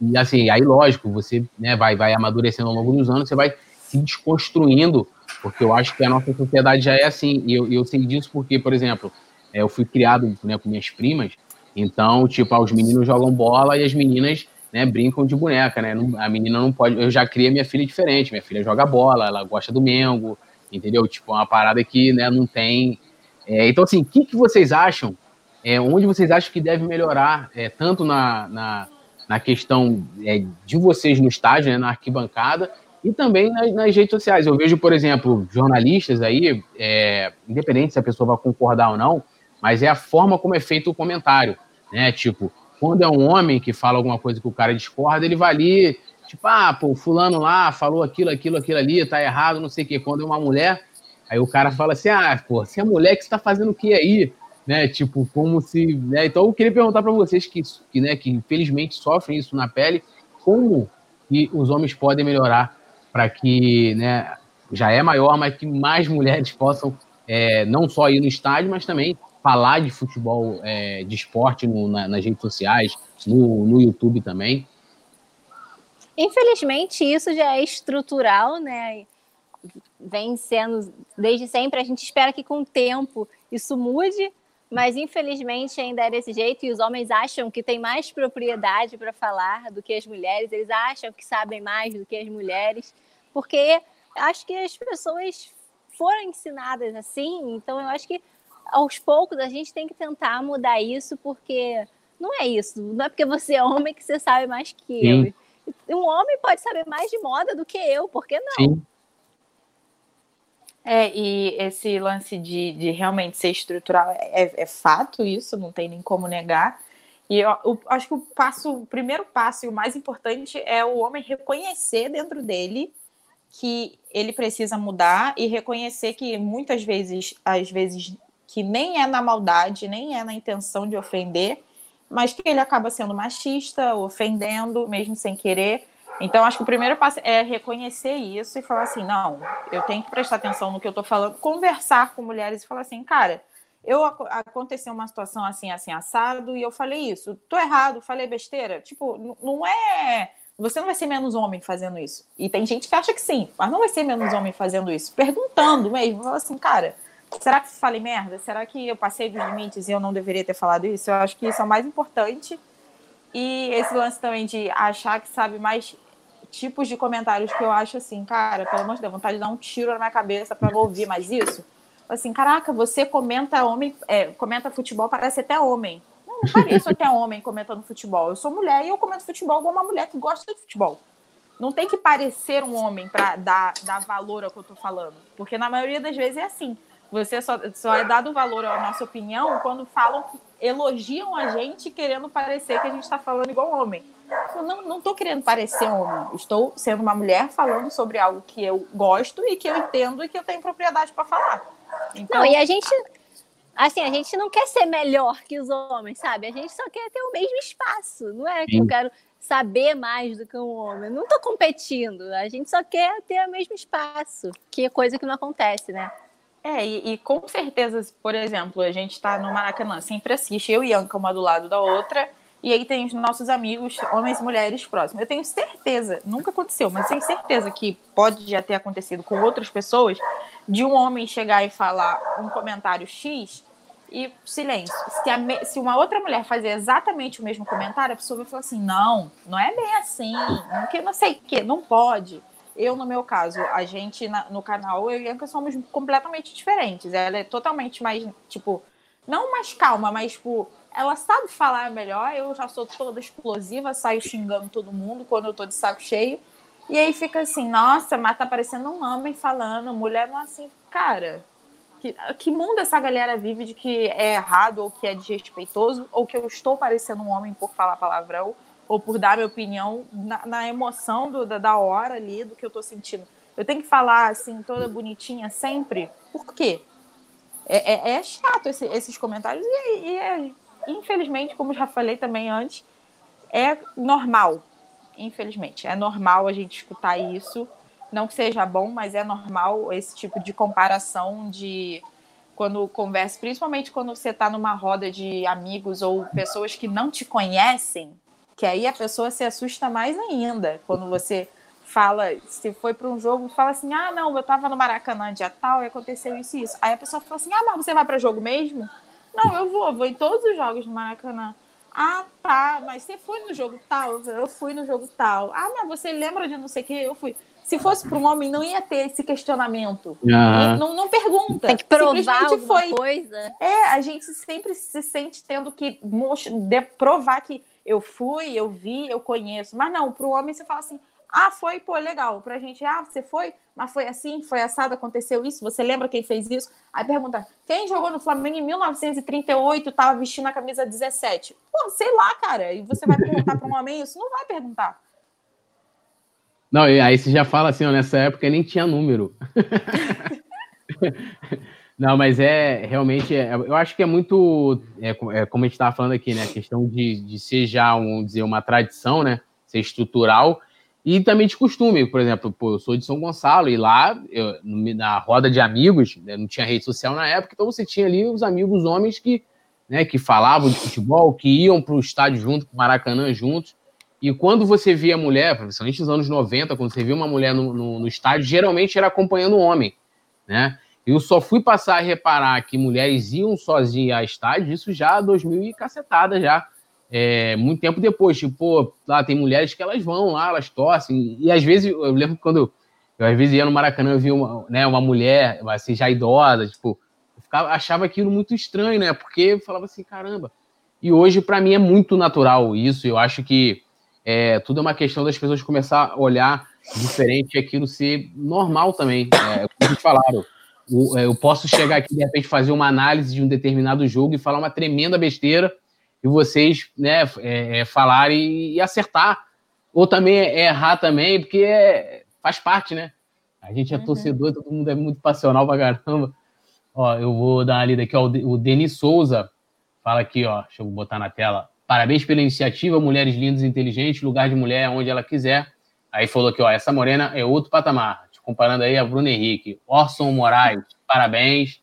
e, assim, aí, lógico, você né, vai, vai amadurecendo ao longo dos anos, você vai se desconstruindo, porque eu acho que a nossa sociedade já é assim. E eu, eu sei disso porque, por exemplo, eu fui criado né, com minhas primas, então, tipo, ah, os meninos jogam bola e as meninas né, brincam de boneca, né? A menina não pode. Eu já criei minha filha diferente. Minha filha joga bola, ela gosta do Mengo, entendeu? Tipo, é uma parada que né, não tem. É, então, assim, o que, que vocês acham? É, onde vocês acham que deve melhorar, é, tanto na, na, na questão é, de vocês no estádio, né, na arquibancada, e também nas, nas, redes sociais. Eu vejo, por exemplo, jornalistas aí, é, independente se a pessoa vai concordar ou não, mas é a forma como é feito o comentário, né? Tipo, quando é um homem que fala alguma coisa que o cara discorda, ele vai ali, tipo, ah, pô, fulano lá falou aquilo, aquilo, aquilo ali, tá errado, não sei o quê. Quando é uma mulher, aí o cara fala assim, ah, pô, se é mulher que você tá fazendo o que aí? Né, tipo, como se. Né? Então eu queria perguntar para vocês que, que, né, que infelizmente sofrem isso na pele, como que os homens podem melhorar para que né, já é maior, mas que mais mulheres possam é, não só ir no estádio, mas também falar de futebol, é, de esporte no, na, nas redes sociais, no, no YouTube também? Infelizmente, isso já é estrutural, né? Vem sendo desde sempre. A gente espera que com o tempo isso mude, mas infelizmente ainda é desse jeito. E os homens acham que tem mais propriedade para falar do que as mulheres, eles acham que sabem mais do que as mulheres, porque acho que as pessoas foram ensinadas assim. Então, eu acho que aos poucos a gente tem que tentar mudar isso, porque não é isso. Não é porque você é homem que você sabe mais que Sim. eu. Um homem pode saber mais de moda do que eu, por que não? Sim. É, e esse lance de, de realmente ser estrutural é, é, fato, isso, não tem nem como negar. E eu, eu, acho que o passo, o primeiro passo e o mais importante é o homem reconhecer dentro dele que ele precisa mudar e reconhecer que muitas vezes, às vezes, que nem é na maldade, nem é na intenção de ofender, mas que ele acaba sendo machista, ofendendo, mesmo sem querer. Então, acho que o primeiro passo é reconhecer isso e falar assim: não, eu tenho que prestar atenção no que eu estou falando, conversar com mulheres e falar assim, cara, eu aconteceu uma situação assim, assim, assado, e eu falei isso, tô errado, falei besteira. Tipo, não é. Você não vai ser menos homem fazendo isso. E tem gente que acha que sim, mas não vai ser menos homem fazendo isso. Perguntando mesmo, fala assim, cara, será que falei merda? Será que eu passei dos limites e eu não deveria ter falado isso? Eu acho que isso é o mais importante. E esse lance também de achar que sabe mais tipos de comentários que eu acho assim, cara, pelo amor de Deus, vontade de dar um tiro na minha cabeça para não ouvir mais isso. Assim, caraca, você comenta homem, é, comenta futebol, parece até homem. Não, não pareço até homem comentando futebol. Eu sou mulher e eu comento futebol igual uma mulher que gosta de futebol. Não tem que parecer um homem para dar, dar valor ao que eu tô falando. Porque na maioria das vezes é assim. Você só, só é dado valor à nossa opinião quando falam elogiam a gente querendo parecer que a gente está falando igual homem. Eu não, não tô querendo parecer homem. Estou sendo uma mulher falando sobre algo que eu gosto e que eu entendo e que eu tenho propriedade para falar. Então... Não, e a gente. Assim, a gente não quer ser melhor que os homens, sabe? A gente só quer ter o mesmo espaço. Não é que Sim. eu quero saber mais do que um homem. não estou competindo. A gente só quer ter o mesmo espaço, que é coisa que não acontece, né? É, e, e, com certeza, por exemplo, a gente está no Maracanã, sempre assiste, eu e Anca, uma do lado da outra, e aí tem os nossos amigos, homens e mulheres próximos. Eu tenho certeza, nunca aconteceu, mas tenho certeza que pode já ter acontecido com outras pessoas, de um homem chegar e falar um comentário X e silêncio. Se, a, se uma outra mulher fazer exatamente o mesmo comentário, a pessoa vai falar assim: não, não é bem assim, não, que, não sei o que, não pode. Eu, no meu caso, a gente na, no canal, eu e a Anca somos completamente diferentes. Ela é totalmente mais, tipo, não mais calma, mas, tipo, ela sabe falar melhor. Eu já sou toda explosiva, saio xingando todo mundo quando eu tô de saco cheio. E aí fica assim, nossa, mas tá parecendo um homem falando, mulher não é assim, cara. Que, que mundo essa galera vive de que é errado ou que é desrespeitoso ou que eu estou parecendo um homem por falar palavrão? Ou por dar minha opinião na, na emoção do, da, da, hora ali, do que eu tô sentindo. Eu tenho que falar assim, toda bonitinha sempre? Por quê? É, é, é chato esse, esses comentários e, e é, infelizmente, como já falei também antes, é normal. Infelizmente, é normal a gente escutar isso. Não que seja bom, mas é normal esse tipo de comparação de quando conversa, principalmente quando você está numa roda de amigos ou pessoas que não te conhecem, que aí a pessoa se assusta mais ainda quando você fala, se foi para um jogo, fala assim: ah, não, eu estava no Maracanã dia tal e aconteceu isso e isso. Aí a pessoa fala assim: ah, mas você vai para jogo mesmo? Não, eu vou, vou em todos os jogos do Maracanã. Ah, tá, mas você foi no jogo tal? Eu fui no jogo tal. Ah, mas você lembra de não sei o que? Eu fui. Se fosse para um homem, não ia ter esse questionamento. Uhum. Não, não pergunta. Tem que provar alguma foi. coisa. É, a gente sempre se sente tendo que provar que eu fui, eu vi, eu conheço. Mas não, para o homem você fala assim: ah, foi, pô, legal. Para a gente, ah, você foi, mas foi assim, foi assado, aconteceu isso. Você lembra quem fez isso? Aí pergunta: quem jogou no Flamengo em 1938 estava vestindo a camisa 17? Pô, sei lá, cara. E você vai perguntar para um homem isso? Não vai perguntar. Não, e aí você já fala assim, ó, nessa época nem tinha número. Não, mas é realmente, é, eu acho que é muito, é, é como a gente estava falando aqui, né? A questão de, de ser já, um, dizer, uma tradição, né? Ser estrutural e também de costume. Por exemplo, pô, eu sou de São Gonçalo e lá, eu, na roda de amigos, né, não tinha rede social na época, então você tinha ali os amigos homens que, né, que falavam de futebol, que iam para o estádio junto, para o Maracanã juntos. E quando você via mulher, principalmente nos anos 90, quando você via uma mulher no, no, no estádio, geralmente era acompanhando um homem, né? Eu só fui passar a reparar que mulheres iam sozinhas a estádio, isso já 2000 e cacetada já. É, muito tempo depois, tipo, lá tem mulheres que elas vão lá, elas torcem, e às vezes, eu lembro quando eu, às vezes ia no Maracanã, eu vi uma, né, uma mulher, assim, já idosa, tipo, eu ficava, achava aquilo muito estranho, né, porque eu falava assim, caramba, e hoje para mim é muito natural isso, eu acho que é, tudo é uma questão das pessoas começar a olhar diferente e aquilo ser normal também, é, como vocês falaram, é, eu posso chegar aqui, de repente, fazer uma análise de um determinado jogo e falar uma tremenda besteira e vocês né, é, é, falarem e acertar. Ou também é, errar também, porque é, faz parte, né? A gente é uhum. torcedor, todo mundo é muito passional pra caramba. Ó, eu vou dar uma lida aqui, ó, o Denis Souza fala aqui, ó, deixa eu botar na tela. Parabéns pela iniciativa, mulheres lindas e inteligentes, lugar de mulher onde ela quiser. Aí falou aqui, ó, essa morena é outro patamar comparando aí a Bruno Henrique. Orson Moraes, parabéns.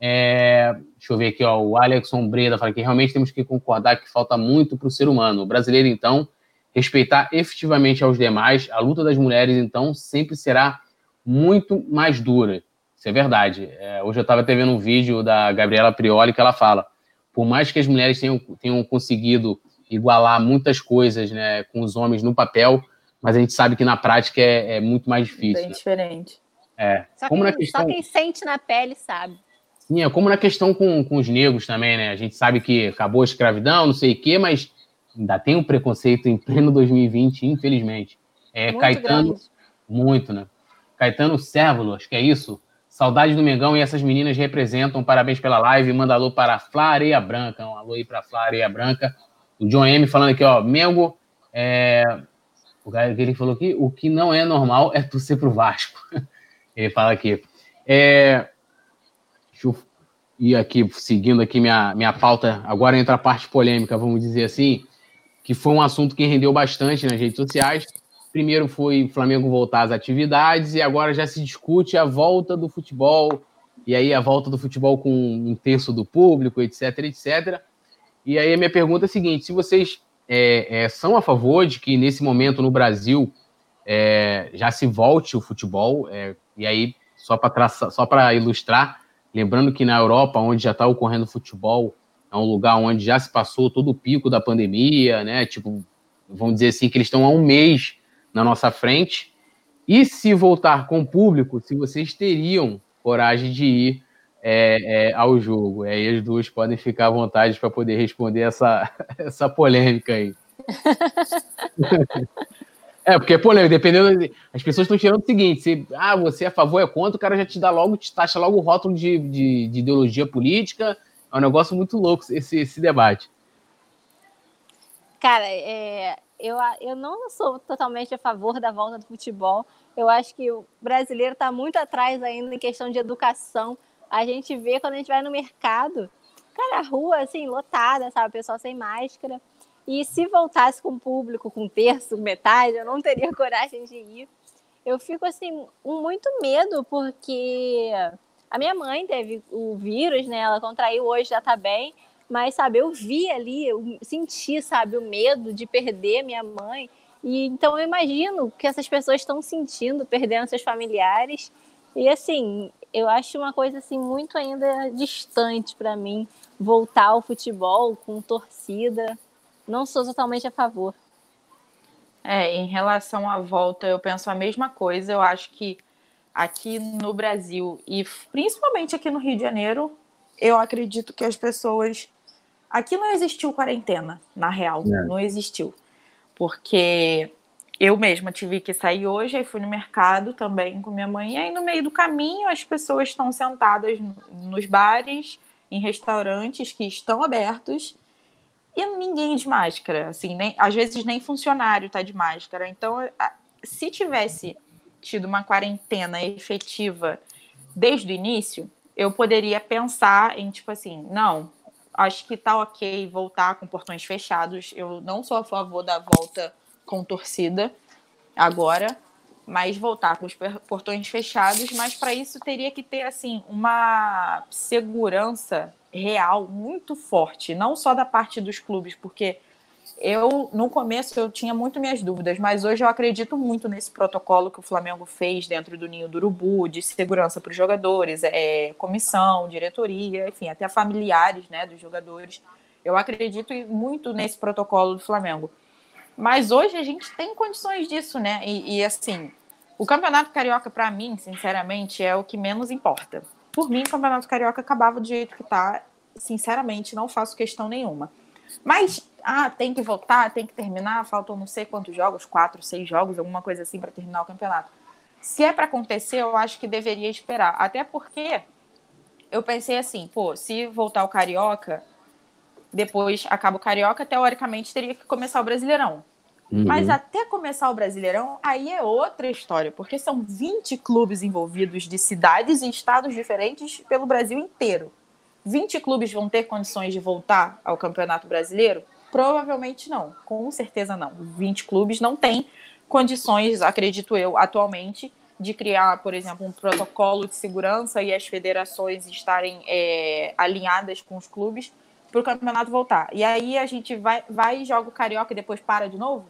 É, deixa eu ver aqui, ó, o Alexson Breda fala que realmente temos que concordar que falta muito para o ser humano. O brasileiro, então, respeitar efetivamente aos demais, a luta das mulheres, então, sempre será muito mais dura. Isso é verdade. É, hoje eu estava até vendo um vídeo da Gabriela Prioli que ela fala: por mais que as mulheres tenham, tenham conseguido igualar muitas coisas né, com os homens no papel, mas a gente sabe que na prática é, é muito mais difícil. Bem diferente. É. Só, como quem, na questão... só quem sente na pele sabe. Sim, é como na questão com, com os negros também, né? A gente sabe que acabou a escravidão, não sei o quê, mas ainda tem um preconceito em pleno 2020, infelizmente. É, muito Caetano, grande. muito, né? Caetano Cérvulo, acho que é isso, Saudade do Mengão e essas meninas representam. Parabéns pela live. Manda alô para a Flá Areia Branca. Um alô aí para a Flá Areia Branca. O John M falando aqui, ó. Mengo, é... o que ele falou aqui, o que não é normal é torcer pro Vasco. ele fala aqui. É... Deixa eu ir aqui, seguindo aqui minha, minha pauta. Agora entra a parte polêmica, vamos dizer assim, que foi um assunto que rendeu bastante nas redes sociais Primeiro foi o Flamengo voltar às atividades e agora já se discute a volta do futebol. E aí a volta do futebol com um terço do público, etc, etc. E aí a minha pergunta é a seguinte: se vocês é, é, são a favor de que nesse momento no Brasil é, já se volte o futebol, é, e aí só para ilustrar, lembrando que na Europa, onde já está ocorrendo futebol, é um lugar onde já se passou todo o pico da pandemia, né? Tipo, vamos dizer assim que eles estão há um mês na nossa frente. E se voltar com o público, se vocês teriam coragem de ir é, é, ao jogo. Aí as duas podem ficar à vontade para poder responder essa, essa polêmica aí. é, porque é polêmica, dependendo. As pessoas estão tirando o seguinte: se ah, você é a favor, é contra, o cara já te dá logo, te taxa logo o rótulo de, de, de ideologia política. É um negócio muito louco esse, esse debate. Cara, é, eu, eu não sou totalmente a favor da volta do futebol. Eu acho que o brasileiro está muito atrás ainda em questão de educação. A gente vê quando a gente vai no mercado, cara, a rua assim, lotada, sabe? O pessoal sem máscara. E se voltasse com o público, com um terço, metade, eu não teria coragem de ir. Eu fico assim, com muito medo, porque a minha mãe teve o vírus, né? Ela contraiu hoje, já tá bem mas sabe, eu vi ali, eu senti, sabe, o medo de perder minha mãe. E então eu imagino que essas pessoas estão sentindo, perdendo seus familiares. E assim, eu acho uma coisa assim muito ainda distante para mim voltar ao futebol com torcida. Não sou totalmente a favor. É, em relação à volta, eu penso a mesma coisa. Eu acho que aqui no Brasil e principalmente aqui no Rio de Janeiro, eu acredito que as pessoas Aqui não existiu quarentena, na real, é. não existiu. Porque eu mesma tive que sair hoje, aí fui no mercado também com minha mãe, e aí no meio do caminho as pessoas estão sentadas nos bares, em restaurantes que estão abertos, e ninguém de máscara, assim, nem, às vezes nem funcionário está de máscara. Então, se tivesse tido uma quarentena efetiva desde o início, eu poderia pensar em, tipo assim, não, acho que tá ok voltar com portões fechados. Eu não sou a favor da volta com torcida agora, mas voltar com os portões fechados. Mas para isso teria que ter assim uma segurança real muito forte, não só da parte dos clubes, porque eu, no começo, eu tinha muito minhas dúvidas, mas hoje eu acredito muito nesse protocolo que o Flamengo fez dentro do Ninho do Urubu, de segurança para os jogadores, é, comissão, diretoria, enfim, até familiares né, dos jogadores. Eu acredito muito nesse protocolo do Flamengo. Mas hoje a gente tem condições disso, né? E, e assim, o Campeonato Carioca, para mim, sinceramente, é o que menos importa. Por mim, o Campeonato Carioca acabava do jeito que está. Sinceramente, não faço questão nenhuma. Mas, ah, tem que voltar, tem que terminar, faltam não sei quantos jogos, quatro, seis jogos, alguma coisa assim para terminar o campeonato. Se é para acontecer, eu acho que deveria esperar. Até porque eu pensei assim, pô, se voltar o Carioca, depois acaba o Carioca, teoricamente teria que começar o Brasileirão. Uhum. Mas até começar o Brasileirão, aí é outra história, porque são 20 clubes envolvidos de cidades e estados diferentes pelo Brasil inteiro. 20 clubes vão ter condições de voltar ao Campeonato Brasileiro? Provavelmente não, com certeza não. 20 clubes não têm condições, acredito eu, atualmente, de criar, por exemplo, um protocolo de segurança e as federações estarem é, alinhadas com os clubes para o campeonato voltar. E aí a gente vai, vai e joga o Carioca e depois para de novo?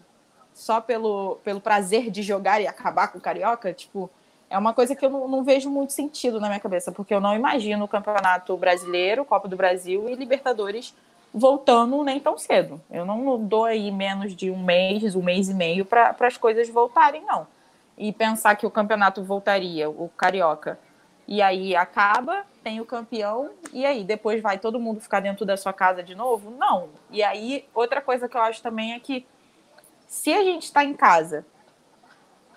Só pelo, pelo prazer de jogar e acabar com o Carioca? Tipo, é uma coisa que eu não, não, vejo muito sentido na minha cabeça, porque eu não imagino o Campeonato Brasileiro, Copa do Brasil e Libertadores voltando nem tão cedo. Eu não dou aí menos de um mês, um mês e meio para as coisas voltarem, não. E pensar que o campeonato voltaria, o Carioca, e aí acaba, tem o campeão, e aí depois vai todo mundo ficar dentro da sua casa de novo? Não. E aí, outra coisa que eu acho também é que se a gente está em casa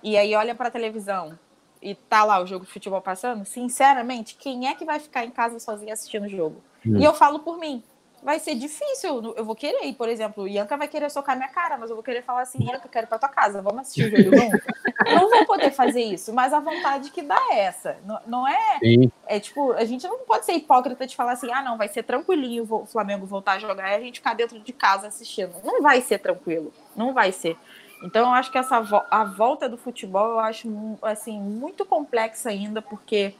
e aí olha para a televisão e tá lá o jogo de futebol passando, sinceramente, quem é que vai ficar em casa sozinho assistindo o jogo? Hum. E eu falo por mim vai ser difícil. Eu vou querer por exemplo, o Ianca vai querer socar minha cara, mas eu vou querer falar assim, Ianca, quero ir pra tua casa, vamos assistir o jogo junto. eu não vou poder fazer isso, mas a vontade que dá é essa. Não, não é. Sim. É tipo, a gente não pode ser hipócrita de falar assim, ah, não, vai ser tranquilinho o Flamengo voltar a jogar e a gente ficar dentro de casa assistindo. Não vai ser tranquilo. Não vai ser. Então, eu acho que essa a volta do futebol eu acho assim muito complexa ainda, porque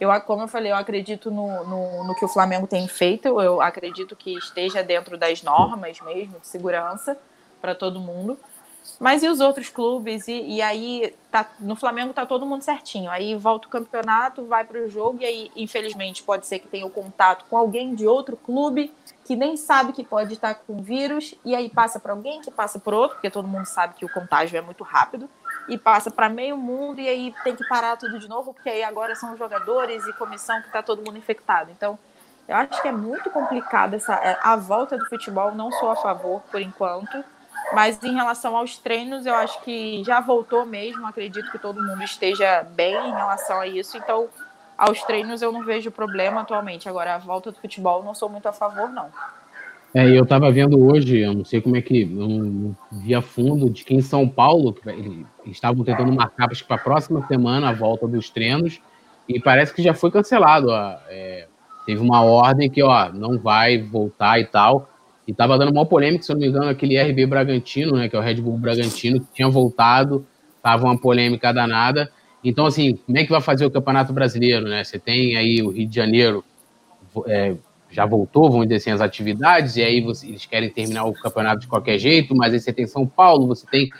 eu, como eu falei, eu acredito no, no, no, que o Flamengo tem feito, eu acredito que esteja dentro das normas mesmo de segurança para todo mundo. Mas e os outros clubes? E, e aí, tá, no Flamengo tá todo mundo certinho. Aí volta o campeonato, vai para o jogo, e aí, infelizmente, pode ser que tenha o contato com alguém de outro clube que nem sabe que pode estar com vírus, e aí passa para alguém que passa por outro, porque todo mundo sabe que o contágio é muito rápido e passa para meio mundo e aí tem que parar tudo de novo, porque aí agora são jogadores e comissão que está todo mundo infectado. Então, eu acho que é muito complicado essa é, a volta do futebol, não sou a favor por enquanto, mas em relação aos treinos, eu acho que já voltou mesmo, acredito que todo mundo esteja bem em relação a isso, então aos treinos eu não vejo problema atualmente. Agora, a volta do futebol, não sou muito a favor, não. É, eu estava vendo hoje, eu não sei como é que, eu não vi a fundo, de que em São Paulo, eles estavam tentando marcar para a próxima semana a volta dos treinos, e parece que já foi cancelado. Ó, é, teve uma ordem que, ó, não vai voltar e tal, e estava dando uma polêmica, se eu não me engano, aquele RB Bragantino, né, que é o Red Bull Bragantino, que tinha voltado, tava uma polêmica danada. Então, assim, como é que vai fazer o Campeonato Brasileiro, né? Você tem aí o Rio de Janeiro é, já voltou, vão assim, as atividades, e aí você, eles querem terminar o campeonato de qualquer jeito, mas aí você tem São Paulo, você tem.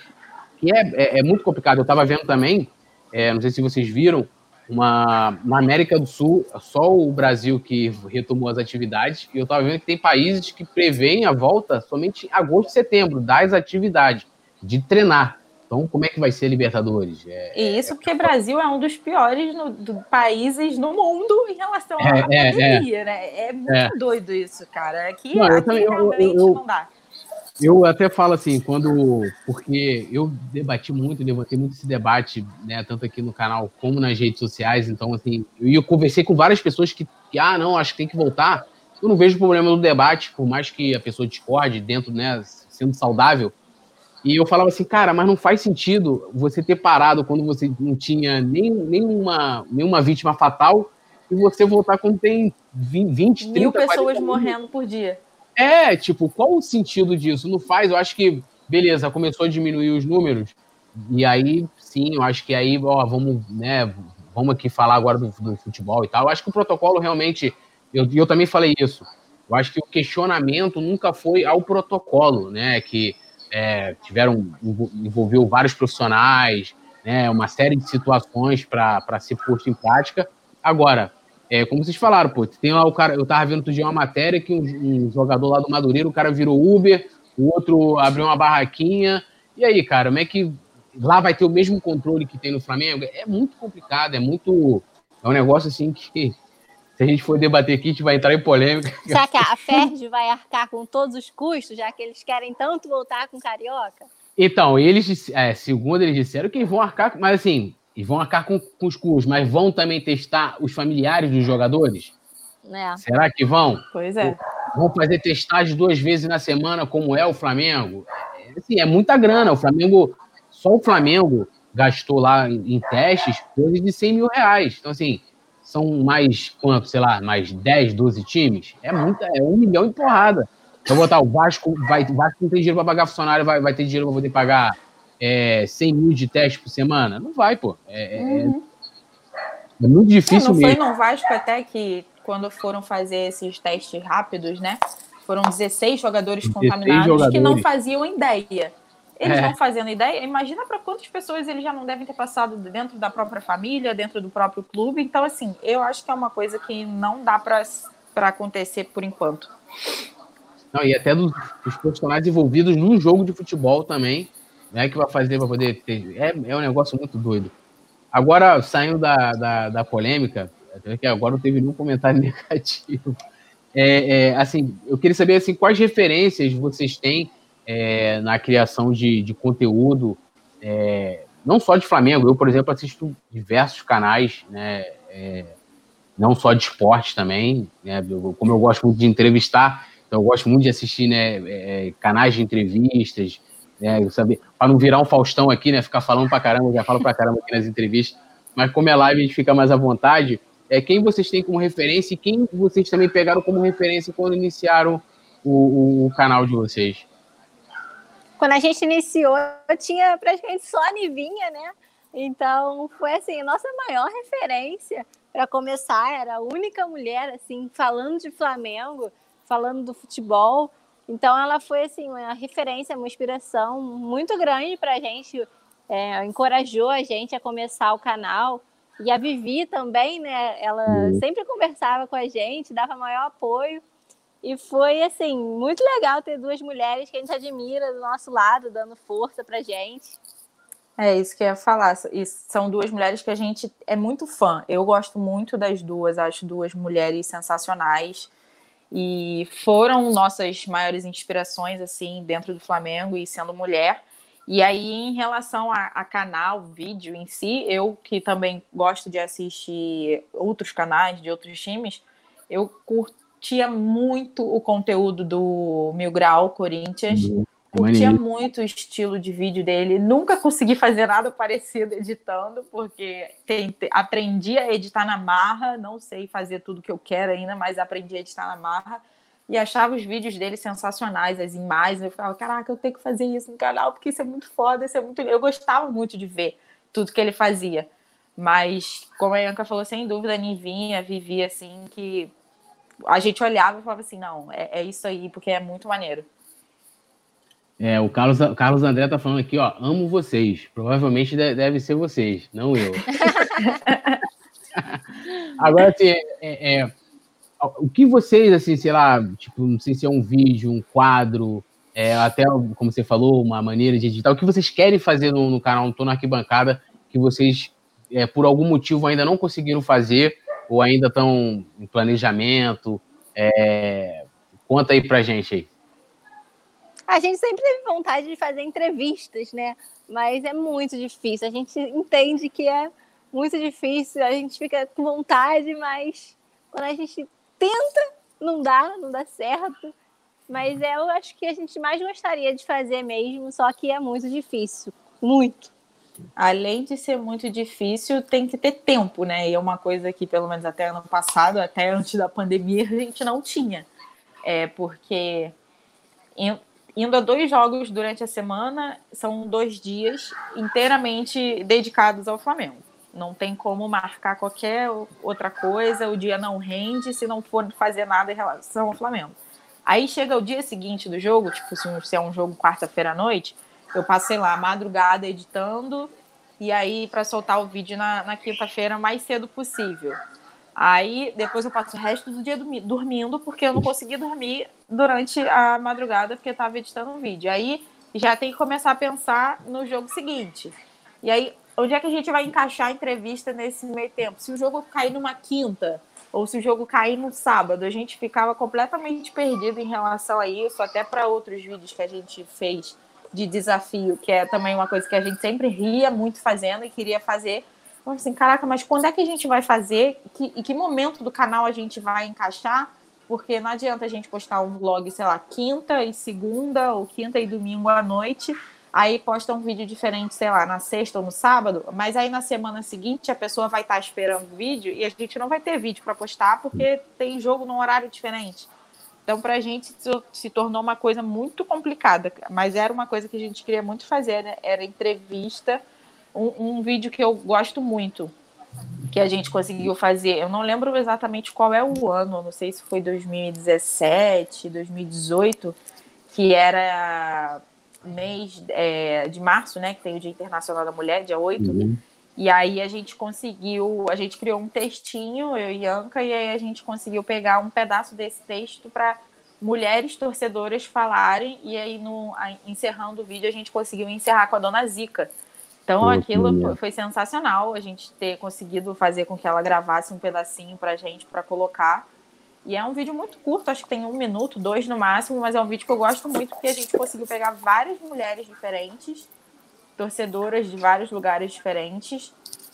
E é, é, é muito complicado. Eu estava vendo também, é, não sei se vocês viram, uma, na América do Sul, só o Brasil que retomou as atividades, e eu estava vendo que tem países que preveem a volta somente em agosto e setembro das atividades, de treinar. Então, como é que vai ser a Libertadores? É, e isso porque o Brasil é um dos piores no, do, países no mundo em relação à é, é, pandemia, é, né? É muito doido isso, cara. Aqui, não, aqui também, realmente eu, eu, não dá. Eu até falo assim, quando. Porque eu debati muito, levantei muito esse debate, né? Tanto aqui no canal como nas redes sociais. Então, assim, eu, eu conversei com várias pessoas que, que, ah, não, acho que tem que voltar. Eu não vejo problema no debate, por mais que a pessoa discorde dentro, né, sendo saudável e eu falava assim, cara, mas não faz sentido você ter parado quando você não tinha nem, nenhuma, nenhuma vítima fatal e você voltar quando tem 20, 30, Mil pessoas morrendo por dia. É, tipo, qual o sentido disso? Não faz, eu acho que, beleza, começou a diminuir os números, e aí, sim, eu acho que aí, ó, vamos, né, vamos aqui falar agora do, do futebol e tal. Eu acho que o protocolo realmente, eu, eu também falei isso, eu acho que o questionamento nunca foi ao protocolo, né, que é, tiveram envolveu vários profissionais, né, uma série de situações para ser posto em prática. Agora, é, como vocês falaram, pô, tem lá o cara, eu tava vendo outro dia uma matéria que um, um, jogador lá do Madureira, o cara virou Uber, o outro abriu uma barraquinha. E aí, cara, como é que lá vai ter o mesmo controle que tem no Flamengo? É muito complicado, é muito. É um negócio assim que se a gente for debater aqui, a gente vai entrar em polêmica. Será que a FERJ vai arcar com todos os custos, já que eles querem tanto voltar com Carioca? Então, eles, é, segundo eles disseram, que vão arcar, mas assim, vão arcar com, com os custos, mas vão também testar os familiares dos jogadores? É. Será que vão? Pois é. Vão fazer testagem duas vezes na semana, como é o Flamengo? É, assim, é muita grana. O Flamengo, só o Flamengo gastou lá em, em testes coisas de 100 mil reais. Então, assim, são mais, quanto, sei lá, mais 10, 12 times, é muita, é um milhão e porrada. Então, botar o Vasco, vai, o Vasco não tem dinheiro para pagar funcionário, vai, vai ter dinheiro para poder pagar é, 100 mil de teste por semana? Não vai, pô. É, é uhum. é, é muito difícil não, não mesmo. Foi no Vasco até que, quando foram fazer esses testes rápidos, né? Foram 16 jogadores 16 contaminados jogadores. que não faziam ideia. Eles é. vão fazendo ideia. Imagina para quantas pessoas eles já não devem ter passado dentro da própria família, dentro do próprio clube. Então, assim, eu acho que é uma coisa que não dá para acontecer por enquanto. Não, e até dos, dos, profissionais envolvidos num jogo de futebol também, né? Que vai fazer para poder ter. É, é um negócio muito doido. Agora, saindo da, da, da polêmica, que agora não teve nenhum comentário negativo. É, é, assim, eu queria saber assim, quais referências vocês têm é, na criação de, de conteúdo, é, não só de Flamengo, eu, por exemplo, assisto diversos canais, né? É, não só de esporte também, né? Eu, como eu gosto muito de entrevistar, então eu gosto muito de assistir né, é, canais de entrevistas, né? Para não virar um Faustão aqui, né? Ficar falando para caramba, já falo para caramba aqui nas entrevistas, mas como é live a gente fica mais à vontade. É, quem vocês têm como referência e quem vocês também pegaram como referência quando iniciaram o, o, o canal de vocês? Quando a gente iniciou, tinha praticamente só a Nivinha, né? Então, foi assim, nossa maior referência para começar, era a única mulher assim falando de Flamengo, falando do futebol. Então, ela foi assim uma referência, uma inspiração muito grande para a gente, é, encorajou a gente a começar o canal. E a Vivi também, né? Ela uhum. sempre conversava com a gente, dava maior apoio. E foi, assim, muito legal ter duas mulheres que a gente admira do nosso lado, dando força pra gente. É isso que eu ia falar. E são duas mulheres que a gente é muito fã. Eu gosto muito das duas, acho duas mulheres sensacionais. E foram nossas maiores inspirações, assim, dentro do Flamengo e sendo mulher. E aí, em relação a, a, canal, vídeo em si, eu que também gosto de assistir outros canais de outros times, eu curto curtia muito o conteúdo do Mil Grau Corinthians. Uhum. Curtia muito o estilo de vídeo dele. Nunca consegui fazer nada parecido editando, porque tentei, aprendi a editar na marra. Não sei fazer tudo que eu quero ainda, mas aprendi a editar na marra. E achava os vídeos dele sensacionais, as imagens. Eu ficava, caraca, eu tenho que fazer isso no canal, porque isso é muito foda, isso é muito. Eu gostava muito de ver tudo que ele fazia. Mas, como a Yanka falou, sem dúvida, a Nivinha vivia assim, que a gente olhava e falava assim, não, é, é isso aí, porque é muito maneiro. É, o Carlos, Carlos André tá falando aqui, ó, amo vocês. Provavelmente deve ser vocês, não eu. Agora, assim, é, é, o que vocês, assim, sei lá, tipo, não sei se é um vídeo, um quadro, é, até, como você falou, uma maneira de editar, o que vocês querem fazer no, no canal, no Tô na Arquibancada, que vocês, é, por algum motivo, ainda não conseguiram fazer, ou ainda estão em planejamento? É... Conta aí pra gente aí. A gente sempre teve vontade de fazer entrevistas, né? Mas é muito difícil. A gente entende que é muito difícil. A gente fica com vontade, mas quando a gente tenta, não dá, não dá certo. Mas eu acho que a gente mais gostaria de fazer mesmo, só que é muito difícil. Muito além de ser muito difícil, tem que ter tempo, né? E é uma coisa que, pelo menos até ano passado, até antes da pandemia, a gente não tinha. É porque indo a dois jogos durante a semana, são dois dias inteiramente dedicados ao Flamengo. Não tem como marcar qualquer outra coisa, o dia não rende se não for fazer nada em relação ao Flamengo. Aí chega o dia seguinte do jogo, tipo, se é um jogo quarta-feira à noite, eu passei lá a madrugada editando e aí para soltar o vídeo na, na quinta-feira mais cedo possível. Aí depois eu passo o resto do dia dormindo, porque eu não consegui dormir durante a madrugada, porque estava editando um vídeo. Aí já tem que começar a pensar no jogo seguinte. E aí, onde é que a gente vai encaixar a entrevista nesse meio tempo? Se o jogo cair numa quinta, ou se o jogo cair no sábado, a gente ficava completamente perdido em relação a isso, até para outros vídeos que a gente fez de desafio, que é também uma coisa que a gente sempre ria muito fazendo e queria fazer. Então, assim, caraca, mas quando é que a gente vai fazer? Que, em que momento do canal a gente vai encaixar? Porque não adianta a gente postar um vlog, sei lá, quinta e segunda, ou quinta e domingo à noite, aí posta um vídeo diferente, sei lá, na sexta ou no sábado, mas aí na semana seguinte a pessoa vai estar esperando o vídeo e a gente não vai ter vídeo para postar porque tem jogo num horário diferente. Então, para a gente se tornou uma coisa muito complicada, mas era uma coisa que a gente queria muito fazer, né? Era entrevista, um, um, vídeo que eu gosto muito, que a gente conseguiu fazer. Eu não lembro exatamente qual é o ano, não sei se foi 2017, 2018, que era mês é, de março, né? Que tem o Dia Internacional da Mulher, dia 8. Uhum. E aí a gente conseguiu, a gente criou um textinho, eu e Anca, e aí a gente conseguiu pegar um pedaço desse texto para mulheres torcedoras falarem, e aí no, encerrando o vídeo a gente conseguiu encerrar com a dona Zica. Então aquilo foi, foi, sensacional, a gente ter conseguido fazer com que ela gravasse um pedacinho pra gente para colocar. E é um vídeo muito curto, acho que tem um minuto, dois no máximo, mas é um vídeo que eu gosto muito porque a gente conseguiu pegar várias mulheres diferentes torcedoras de vários lugares diferentes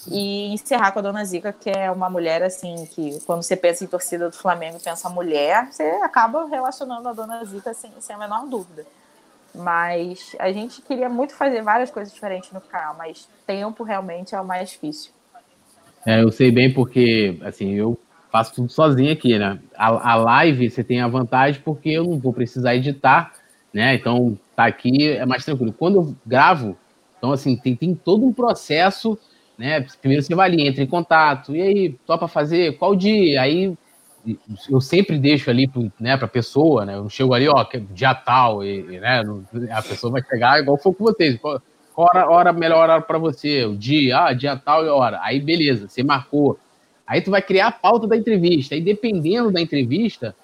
e encerrar com a Dona Zica, que é uma mulher assim que quando você pensa em torcida do Flamengo, pensa mulher, você acaba relacionando a Dona Zica sem, sem a menor dúvida. Mas a gente queria muito fazer várias coisas diferentes no canal, mas tempo realmente é o mais difícil. É, eu sei bem porque, assim, eu faço tudo sozinho aqui, né? A, a live você tem a vantagem porque eu não vou precisar editar, né? Então, tá aqui é mais tranquilo. Quando eu gravo, então, assim, tem, tem todo um processo né? Primeiro você vai ali, entra em contato, e aí, topa fazer? Qual dia? Aí eu sempre deixo ali né, para a pessoa, né? Eu chego ali, ó, dia tal, e, né, a pessoa vai chegar igual foi com vocês. Qual hora, hora melhor hora para você? O dia, ah, dia tal e hora. Aí beleza, você marcou. Aí tu vai criar a pauta da entrevista. Aí dependendo da entrevista,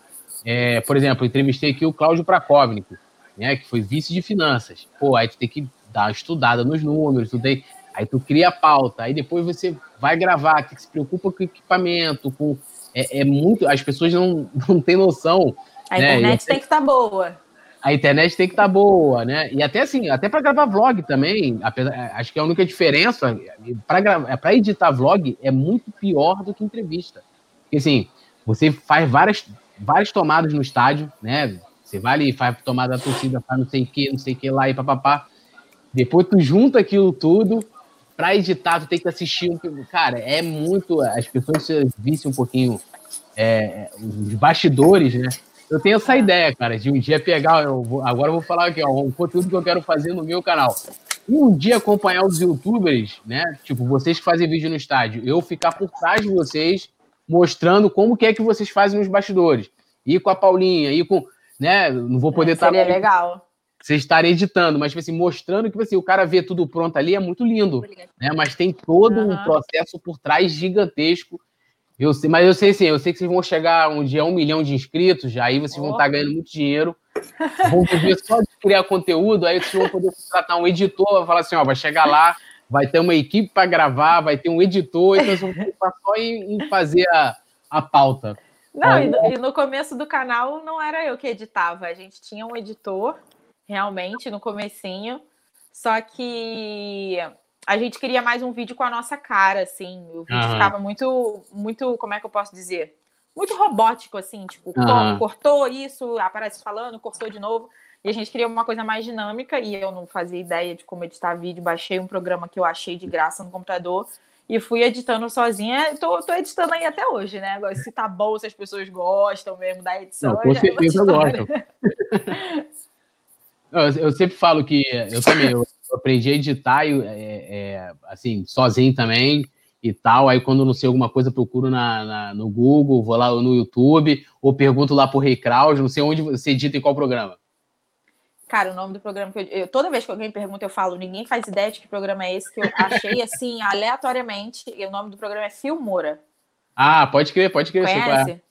é, por exemplo, entrevistei aqui o Cláudio Prakovnik, né, que foi vice de finanças. Pô, aí tu tem que dar uma estudada nos números, tu tem Aí tu cria a pauta, aí depois você vai gravar, que se preocupa com o equipamento, com. É, é muito. As pessoas não, não têm noção. A né? internet tem que estar tá boa. A internet tem que estar tá boa, né? E até assim, até para gravar vlog também, apesar, acho que a única diferença para editar vlog é muito pior do que entrevista. Porque assim, você faz várias, várias tomadas no estádio, né? Você vai ali, faz tomada da torcida, faz não sei o que, não sei o que lá e papapá. Depois tu junta aquilo tudo, para editar, tu tem que assistir um Cara, é muito. As pessoas se vissem um pouquinho é, os bastidores, né? Eu tenho essa ideia, cara, de um dia pegar. Eu vou, agora eu vou falar aqui, ó, um conteúdo que eu quero fazer no meu canal. Um dia acompanhar os youtubers, né? Tipo, vocês que fazem vídeo no estádio, eu ficar por trás de vocês, mostrando como que é que vocês fazem nos bastidores. Ir com a Paulinha, ir com. Né? Não vou poder estar. Seria tá... legal você estar editando, mas tipo assim, mostrando que tipo assim, o cara vê tudo pronto ali é muito lindo, né? Mas tem todo uhum. um processo por trás gigantesco. Eu sei, mas eu sei sim, eu sei que vocês vão chegar um dia a um milhão de inscritos, aí vocês oh. vão estar ganhando muito dinheiro. vão poder só de criar conteúdo, aí vocês vão poder contratar um editor, vai falar assim, ó, vai chegar lá, vai ter uma equipe para gravar, vai ter um editor, então vocês vão preocupar só em, em fazer a, a pauta. Não, e no, e no, começo do canal não era eu que editava, a gente tinha um editor realmente, no comecinho. Só que a gente queria mais um vídeo com a nossa cara, assim. O vídeo uhum. ficava muito, muito, como é que eu posso dizer? Muito robótico, assim, tipo, uhum. cortou isso, aparece falando, cortou de novo. E a gente queria uma coisa mais dinâmica, e eu não fazia ideia de como editar vídeo. Baixei um programa que eu achei de graça no computador e fui editando sozinha. Tô, tô editando aí até hoje, né? Agora, se tá bom, se as pessoas gostam mesmo da edição. Não, com certeza gostam. Eu, eu, sempre falo que eu também eu aprendi a editar é, é, assim, sozinho também e tal. Aí quando não sei alguma coisa, procuro na, na, no Google, vou lá no YouTube, ou pergunto lá pro Rei Kraus, não sei onde você edita em qual programa. Cara, o nome do programa que eu, eu, Toda vez que alguém pergunta, eu falo, ninguém faz ideia de que programa é esse que eu achei assim, aleatoriamente. E o nome do programa é Filmora. Ah, pode crer, pode crer. Conhece?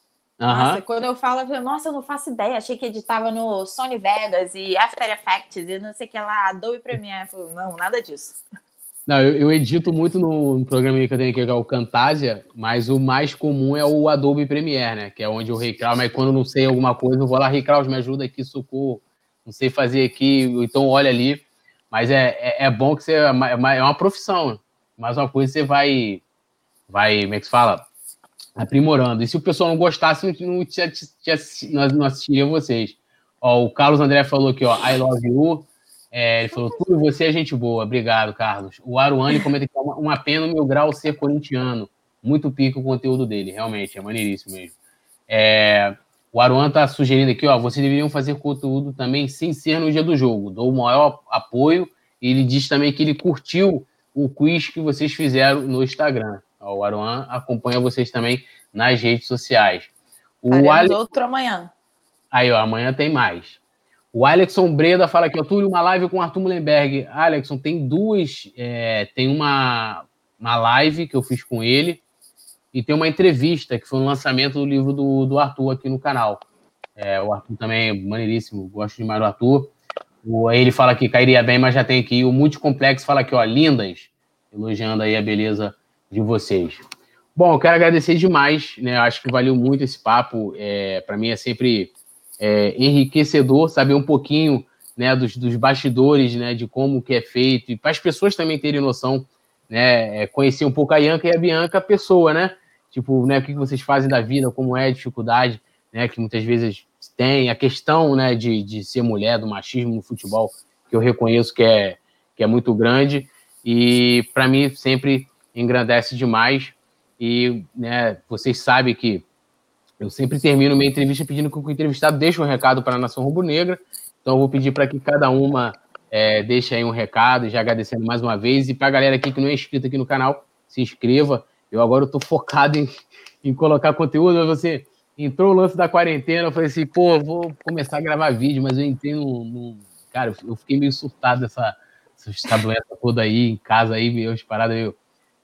Nossa, quando eu falo, eu falo, nossa, eu não faço ideia. Achei que editava no Sony Vegas e After Effects e não sei o que lá, Adobe Premiere. Falo, não, nada disso. Não, eu, eu, edito muito no programa que eu tenho aqui, que é o Camtasia, mas o mais comum é o Adobe Premiere, né? Que é onde eu recrau, mas quando não sei alguma coisa, eu vou lá, Recraus, me ajuda aqui, socorro. Não sei fazer aqui, então olha ali. Mas é, é, é bom que você. É uma, é uma profissão. Mais uma coisa você vai. Vai, como é que se fala? Aprimorando. E se o pessoal não gostasse, não, não assistiria vocês. Ó, o Carlos André falou aqui, ó, I love you. É, ele falou, tudo você é gente boa. Obrigado, Carlos. O Aruane comenta que é uma, uma pena no meu grau ser corintiano. Muito pico o conteúdo dele, realmente, é maneiríssimo mesmo. É, o Aruan tá sugerindo aqui, ó, vocês deveriam fazer conteúdo também sem ser no dia do jogo. Dou o maior apoio. E ele diz também que ele curtiu o quiz que vocês fizeram no Instagram. O Aruan acompanha vocês também nas redes sociais. O Ale... outro amanhã. Aí, ó, amanhã tem mais. O Alexson Breda fala aqui, ó, Túlio, uma live com o Arthur Mullenberg. Alexson, tem duas, é, tem uma, uma live que eu fiz com ele e tem uma entrevista que foi no lançamento do livro do, do Arthur aqui no canal. É, o Arthur também é maneiríssimo, gosto demais do Arthur. O, ele fala que cairia bem, mas já tem aqui. O Multicomplexo fala aqui, ó, lindas, elogiando aí a beleza de vocês. Bom, eu quero agradecer demais, né? Eu acho que valeu muito esse papo. É, Para mim é sempre é, enriquecedor saber um pouquinho né, dos, dos bastidores, né, de como que é feito, e para as pessoas também terem noção, né, é, conhecer um pouco a Ianca e a Bianca, a pessoa, né, tipo, né, o que vocês fazem da vida, como é a dificuldade, né, que muitas vezes tem, a questão, né, de, de ser mulher, do machismo no futebol, que eu reconheço que é, que é muito grande, e para mim sempre engrandece demais, e, né, vocês sabem que eu sempre termino minha entrevista pedindo que o entrevistado deixe um recado para a Nação Rubro-Negra, então, eu vou pedir para que cada uma é, deixe aí um recado, já agradecendo mais uma vez. E para a galera aqui que não é inscrita aqui no canal, se inscreva. Eu agora estou focado em, em colocar conteúdo. Você entrou o lance da quarentena, eu falei assim, pô, vou começar a gravar vídeo, mas eu entrei no. Cara, eu fiquei meio surtado dessa, essa doença toda aí, em casa aí, meio parada meio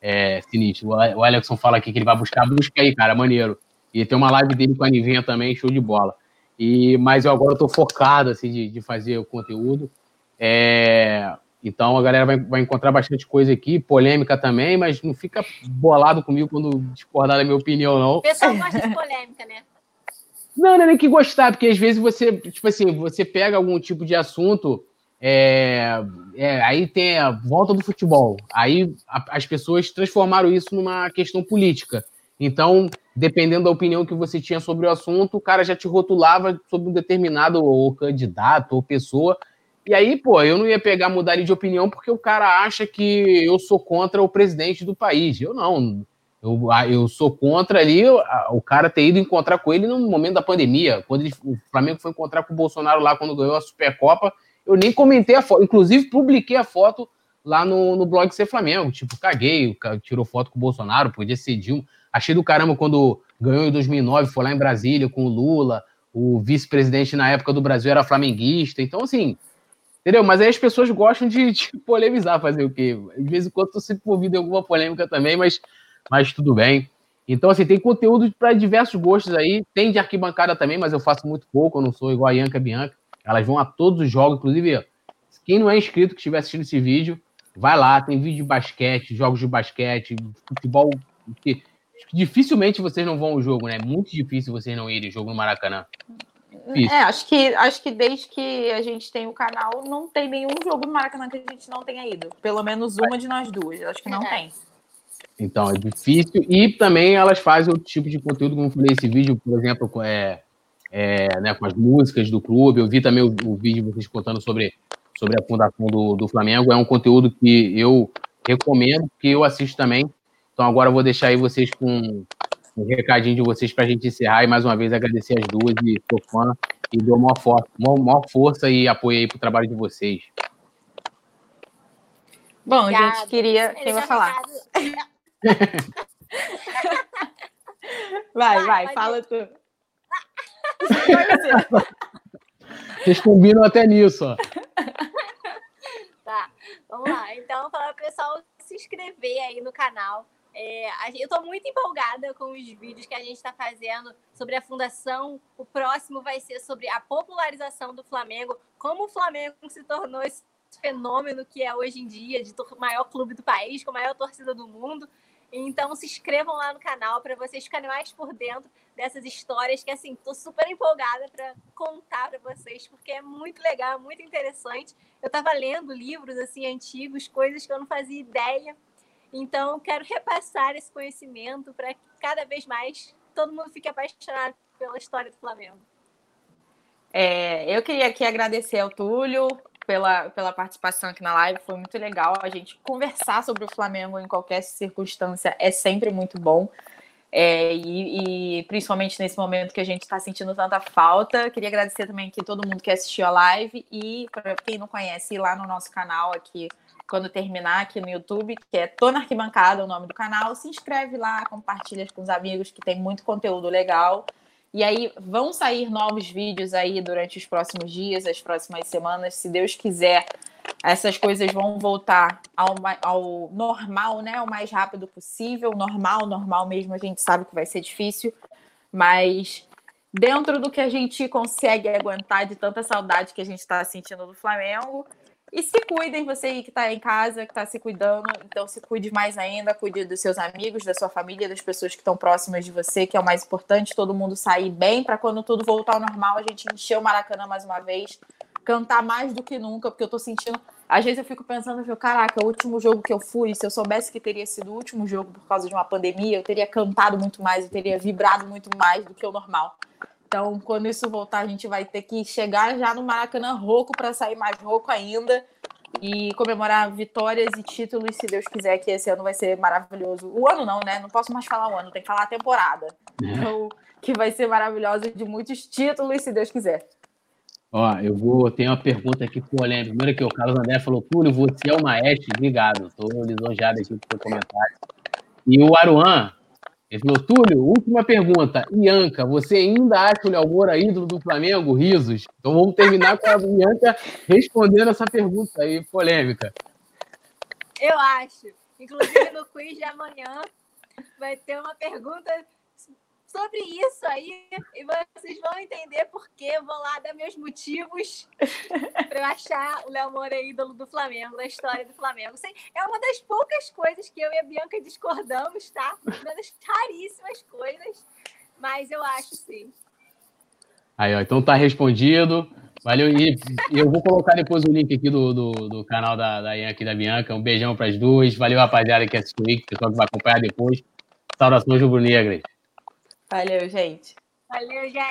é, sinistro. O Alexson fala aqui que ele vai buscar, busca aí, cara, maneiro. E tem uma live dele com a Nivinha também, show de bola. E, mas eu agora estou focado assim, de, de, fazer o conteúdo. É, então a galera vai, vai, encontrar bastante coisa aqui, polêmica também, mas não fica bolado comigo quando discordar da minha opinião, não. O pessoal gosta de polêmica, né? Não, não é nem que gostar, porque às vezes você, tipo assim, você pega algum tipo de assunto, é, é, aí tem a volta do futebol. Aí a, as pessoas transformaram isso numa questão política. Então, dependendo da opinião que você tinha sobre o assunto, o cara já te rotulava sobre um determinado ou candidato ou pessoa. E aí, pô, eu não ia pegar, mudar de opinião porque o cara acha que eu sou contra o presidente do país. Eu não. Eu, ah, eu sou contra ali o cara ter ido encontrar com ele no momento da pandemia. Quando ele, o Flamengo foi encontrar com o Bolsonaro lá quando ganhou a Supercopa, eu nem comentei a foto. Inclusive, publiquei a foto lá no, no blog Ser Flamengo. Tipo, caguei, tirou foto com o Bolsonaro, podia ser Dilma. Achei do caramba quando ganhou em 2009, foi lá em Brasília com o Lula, o vice-presidente na época do Brasil era flamenguista. Então, assim, entendeu? Mas aí as pessoas gostam de, de polemizar, fazer o quê? De vez em quando estou sempre envolvido em alguma polêmica também, mas, mas tudo bem. Então, assim, tem conteúdo para diversos gostos aí. Tem de arquibancada também, mas eu faço muito pouco, eu não sou igual a Ianca Bianca. Elas vão a todos os jogos, inclusive, quem não é inscrito que estiver assistindo esse vídeo, vai lá, tem vídeo de basquete, jogos de basquete, futebol, dificilmente vocês não vão ao jogo, né? Muito difícil vocês não irem ao jogo no Maracanã. Difícil. É, acho que, acho que desde que a gente tem o canal, não tem nenhum jogo no Maracanã que a gente não tenha ido. Pelo menos uma de nós duas. Acho que não é. tem. Então, é difícil. E também elas fazem outro tipo de conteúdo, como eu falei, esse vídeo, por exemplo, com, é, é, né, com as músicas do clube. Eu vi também o, o vídeo de vocês contando sobre, sobre a fundação do, do Flamengo. É um conteúdo que eu recomendo, que eu assisto também. Então agora eu vou deixar aí vocês com um recadinho de vocês para a gente encerrar e mais uma vez agradecer as duas e sou fã e dou maior, for maior, maior força e apoio aí para o trabalho de vocês. Bom, Obrigada. gente, queria. Quem vai falar? vai, vai, fala tu. Vocês combinam até nisso, ó. Tá, vamos lá. Então, falar para o pessoal se inscrever aí no canal é, eu estou muito empolgada com os vídeos que a gente está fazendo sobre a fundação. O próximo vai ser sobre a popularização do Flamengo, como o Flamengo se tornou esse fenômeno que é hoje em dia, de maior clube do país, com a maior torcida do mundo. Então se inscrevam lá no canal para vocês ficarem mais por dentro dessas histórias que assim, tô super empolgada para contar para vocês, porque é muito legal, muito interessante. Eu estava lendo livros assim antigos, coisas que eu não fazia ideia então, quero repassar esse conhecimento para que cada vez mais todo mundo fique apaixonado pela história do Flamengo. É, eu queria aqui agradecer ao Túlio pela, pela participação aqui na live, foi muito legal. A gente conversar sobre o Flamengo em qualquer circunstância é sempre muito bom. É, e, e, principalmente nesse momento que a gente está sentindo tanta falta. Queria agradecer também aqui todo mundo que assistiu a live e para quem não conhece, ir lá no nosso canal aqui quando terminar aqui no YouTube, que é Tô na Arquibancada, o nome do canal. Se inscreve lá, compartilha com os amigos, que tem muito conteúdo legal. E aí vão sair novos vídeos aí durante os próximos dias, as próximas semanas, se Deus quiser. Essas coisas vão voltar ao, ao normal, né? O mais rápido possível. Normal, normal mesmo, a gente sabe que vai ser difícil, mas dentro do que a gente consegue aguentar de tanta saudade que a gente está sentindo do Flamengo, e se cuidem, você aí que está em casa, que está se cuidando, então se cuide mais ainda, cuide dos seus amigos, da sua família, das pessoas que estão próximas de você, que é o mais importante, todo mundo sair bem, para quando tudo voltar ao normal, a gente encher o Maracanã mais uma vez, cantar mais do que nunca, porque eu tô sentindo. Às vezes eu fico pensando, eu, caraca, o último jogo que eu fui, se eu soubesse que teria sido o último jogo por causa de uma pandemia, eu teria cantado muito mais, eu teria vibrado muito mais do que o normal. Então, quando isso voltar, a gente vai ter que chegar já no Maracanã rouco para sair mais rouco ainda e comemorar vitórias e títulos, se Deus quiser, que esse ano vai ser maravilhoso. O ano não, né? Não posso mais falar o ano, tem que falar a temporada. É. Então, que vai ser maravilhosa de muitos títulos, se Deus quiser. Ó, eu vou. Tem uma pergunta aqui polêmica. Primeiro que o Carlos André falou: Túlio, você é o maestro? Obrigado. Estou lisonjeado aqui com seu comentário. E o Aruan, ele falou: Túlio, última pergunta. Ianca, você ainda acha o Léo ídolo do Flamengo? Risos. Então vamos terminar com a Ianca respondendo essa pergunta aí polêmica. Eu acho. Inclusive no quiz de amanhã vai ter uma pergunta sobre isso aí e vocês vão entender por que eu vou lá dar meus motivos para eu achar o Léo Moura ídolo do Flamengo, da história do Flamengo. É uma das poucas coisas que eu e a Bianca discordamos, tá? Uma das raríssimas coisas, mas eu acho sim. Aí, ó, então tá respondido. Valeu, e eu vou colocar depois o link aqui do, do, do canal da, da Ian aqui da Bianca. Um beijão para as duas. Valeu, rapaziada, que assistiu aí, pessoal que vai acompanhar depois. Saudações rubro-negras. Valeu, gente. Valeu, gente.